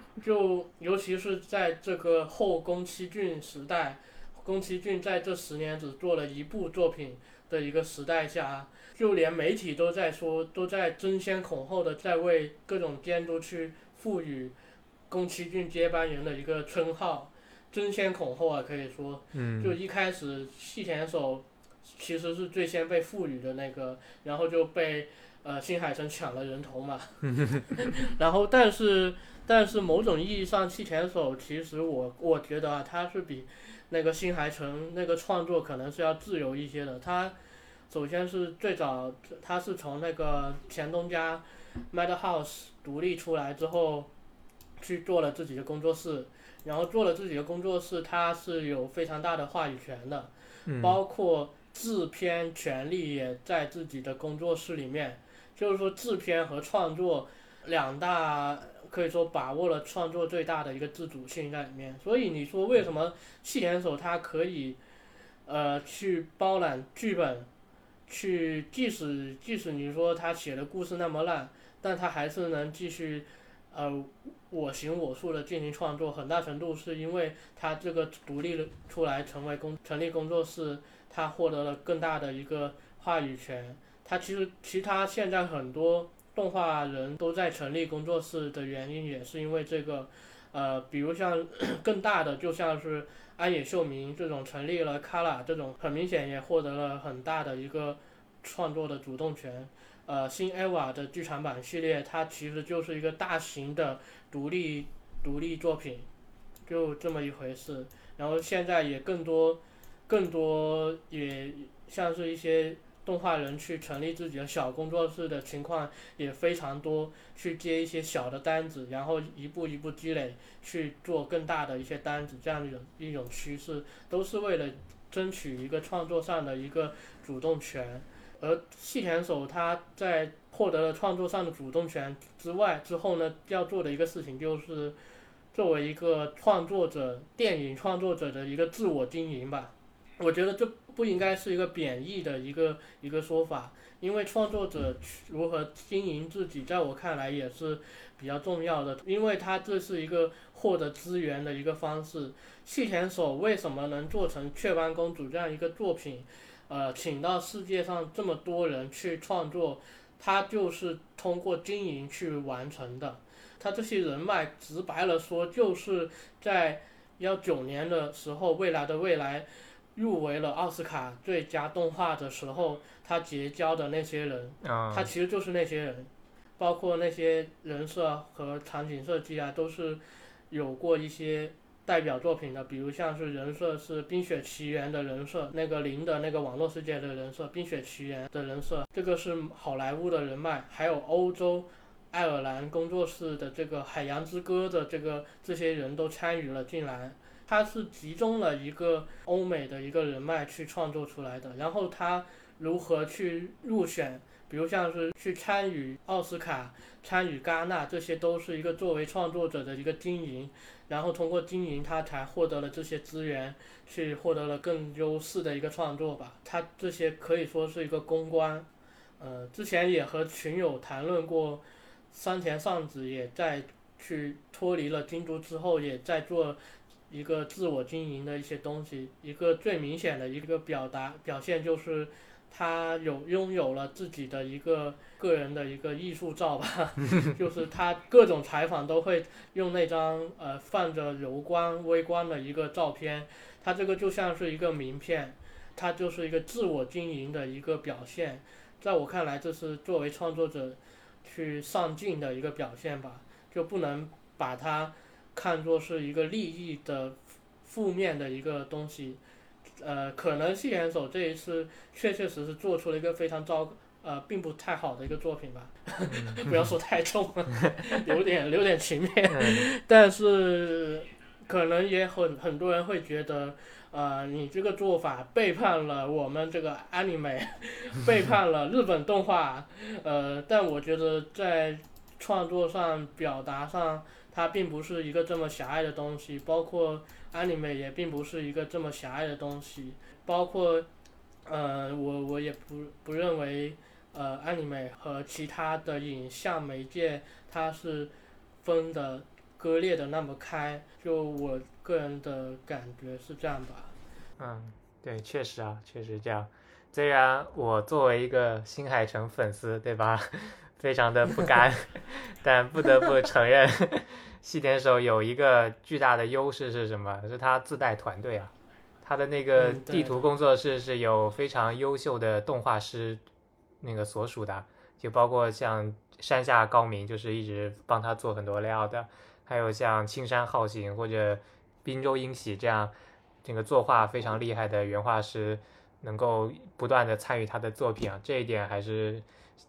就尤其是在这个后宫崎骏时代，宫崎骏在这十年只做了一部作品的一个时代下，就连媒体都在说，都在争先恐后的在为各种监督去赋予宫崎骏接班人的一个称号，争先恐后啊，可以说。嗯，就一开始细田守其实是最先被赋予的那个，然后就被呃新海诚抢了人头嘛。然后但是但是某种意义上，弃田守其实我我觉得啊，他是比那个新海诚那个创作可能是要自由一些的。他首先是最早他是从那个前东家 Madhouse 独立出来之后，去做了自己的工作室，然后做了自己的工作室，他是有非常大的话语权的，嗯包括制片权利也在自己的工作室里面，就是说制片和创作两大可以说把握了创作最大的一个自主性在里面。所以你说为什么细田守他可以呃去包揽剧本，去即使即使你说他写的故事那么烂，但他还是能继续呃我行我素的进行创作，很大程度是因为他这个独立了出来成为工成立工作室。他获得了更大的一个话语权。他其实其他现在很多动画人都在成立工作室的原因，也是因为这个。呃，比如像 更大的，就像是安野秀明这种成立了 Kala 这种，很明显也获得了很大的一个创作的主动权。呃，新 EVA 的剧场版系列，它其实就是一个大型的独立独立作品，就这么一回事。然后现在也更多。更多也像是一些动画人去成立自己的小工作室的情况也非常多，去接一些小的单子，然后一步一步积累，去做更大的一些单子，这样一种一种趋势，都是为了争取一个创作上的一个主动权。而细田守他在获得了创作上的主动权之外之后呢，要做的一个事情就是作为一个创作者，电影创作者的一个自我经营吧。我觉得这不应该是一个贬义的一个一个说法，因为创作者如何经营自己，在我看来也是比较重要的，因为他这是一个获得资源的一个方式。细田守为什么能做成《雀斑公主》这样一个作品，呃，请到世界上这么多人去创作，他就是通过经营去完成的。他这些人脉，直白了说，就是在幺九年的时候，未来的未来。入围了奥斯卡最佳动画的时候，他结交的那些人，他其实就是那些人，包括那些人设和场景设计啊，都是有过一些代表作品的。比如像是人设是《冰雪奇缘》的人设，那个零的那个网络世界的人设，《冰雪奇缘》的人设，这个是好莱坞的人脉，还有欧洲爱尔兰工作室的这个《海洋之歌》的这个这些人都参与了进来。他是集中了一个欧美的一个人脉去创作出来的，然后他如何去入选，比如像是去参与奥斯卡、参与戛纳，这些都是一个作为创作者的一个经营，然后通过经营他才获得了这些资源，去获得了更优势的一个创作吧。他这些可以说是一个公关，呃，之前也和群友谈论过，山田尚子也在去脱离了京都之后，也在做。一个自我经营的一些东西，一个最明显的一个表达表现就是，他有拥有了自己的一个个人的一个艺术照吧，就是他各种采访都会用那张呃泛着柔光微光的一个照片，他这个就像是一个名片，他就是一个自我经营的一个表现，在我看来这是作为创作者去上进的一个表现吧，就不能把它。看作是一个利益的负面的一个东西，呃，可能细田守这一次确确实实做出了一个非常糟，呃，并不太好的一个作品吧，不要说太重了，有点有点情面，但是可能也很很多人会觉得，呃，你这个做法背叛了我们这个 anime，背叛了日本动画，呃，但我觉得在创作上表达上。它并不是一个这么狭隘的东西，包括 anime 也并不是一个这么狭隘的东西，包括，呃，我我也不不认为，呃，anime 和其他的影像媒介它是分的割裂的那么开，就我个人的感觉是这样吧。嗯，对，确实啊，确实这样。虽然我作为一个新海诚粉丝，对吧？非常的不甘，但不得不承认，西田守有一个巨大的优势是什么？是他自带团队啊，他的那个地图工作室是有非常优秀的动画师那个所属的，就包括像山下高明，就是一直帮他做很多料的，还有像青山浩行或者滨州英喜这样这个作画非常厉害的原画师。能够不断的参与他的作品啊，这一点还是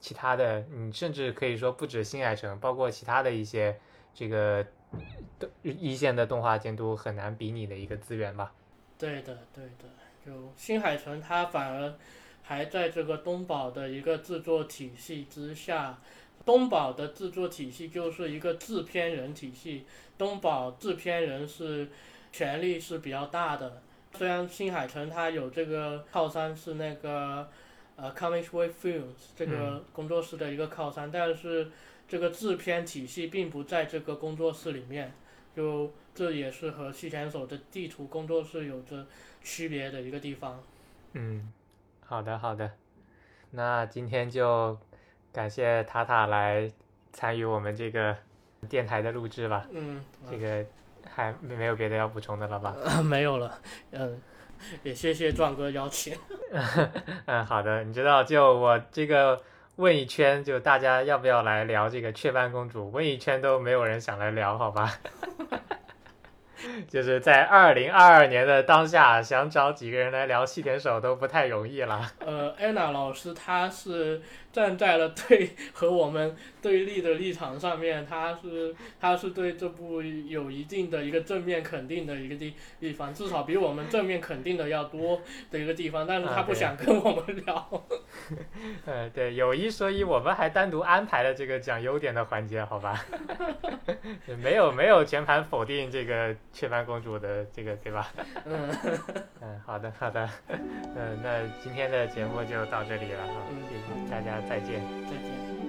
其他的，你甚至可以说不止新海诚，包括其他的一些这个一线的动画监督很难比拟的一个资源吧。对的，对的，就新海诚他反而还在这个东宝的一个制作体系之下。东宝的制作体系就是一个制片人体系，东宝制片人是权力是比较大的。虽然新海诚他有这个靠山是那个呃 Coming Way Films 这个工作室的一个靠山，但是这个制片体系并不在这个工作室里面，就这也是和西田守的地图工作室有着区别的一个地方。嗯，好的好的，那今天就。感谢塔塔来参与我们这个电台的录制吧。嗯，这个还没有别的要补充的了吧？没有了。嗯，也谢谢壮哥邀请。嗯，好的。你知道，就我这个问一圈，就大家要不要来聊这个雀斑公主？问一圈都没有人想来聊，好吧？就是在二零二二年的当下，想找几个人来聊细田守都不太容易了。呃，安娜老师她是。站在了对 和我们对立的立场上面，他是他是对这部有一定的一个正面肯定的一个地地方，至少比我们正面肯定的要多的一个地方，但是他不想跟我们聊。呃，对，有一说一，我们还单独安排了这个讲优点的环节，好吧？没有没有全盘否定这个雀斑公主的这个，对吧？嗯嗯，好的好的，嗯，那今天的节目就到这里了，谢谢大家。再见，再见。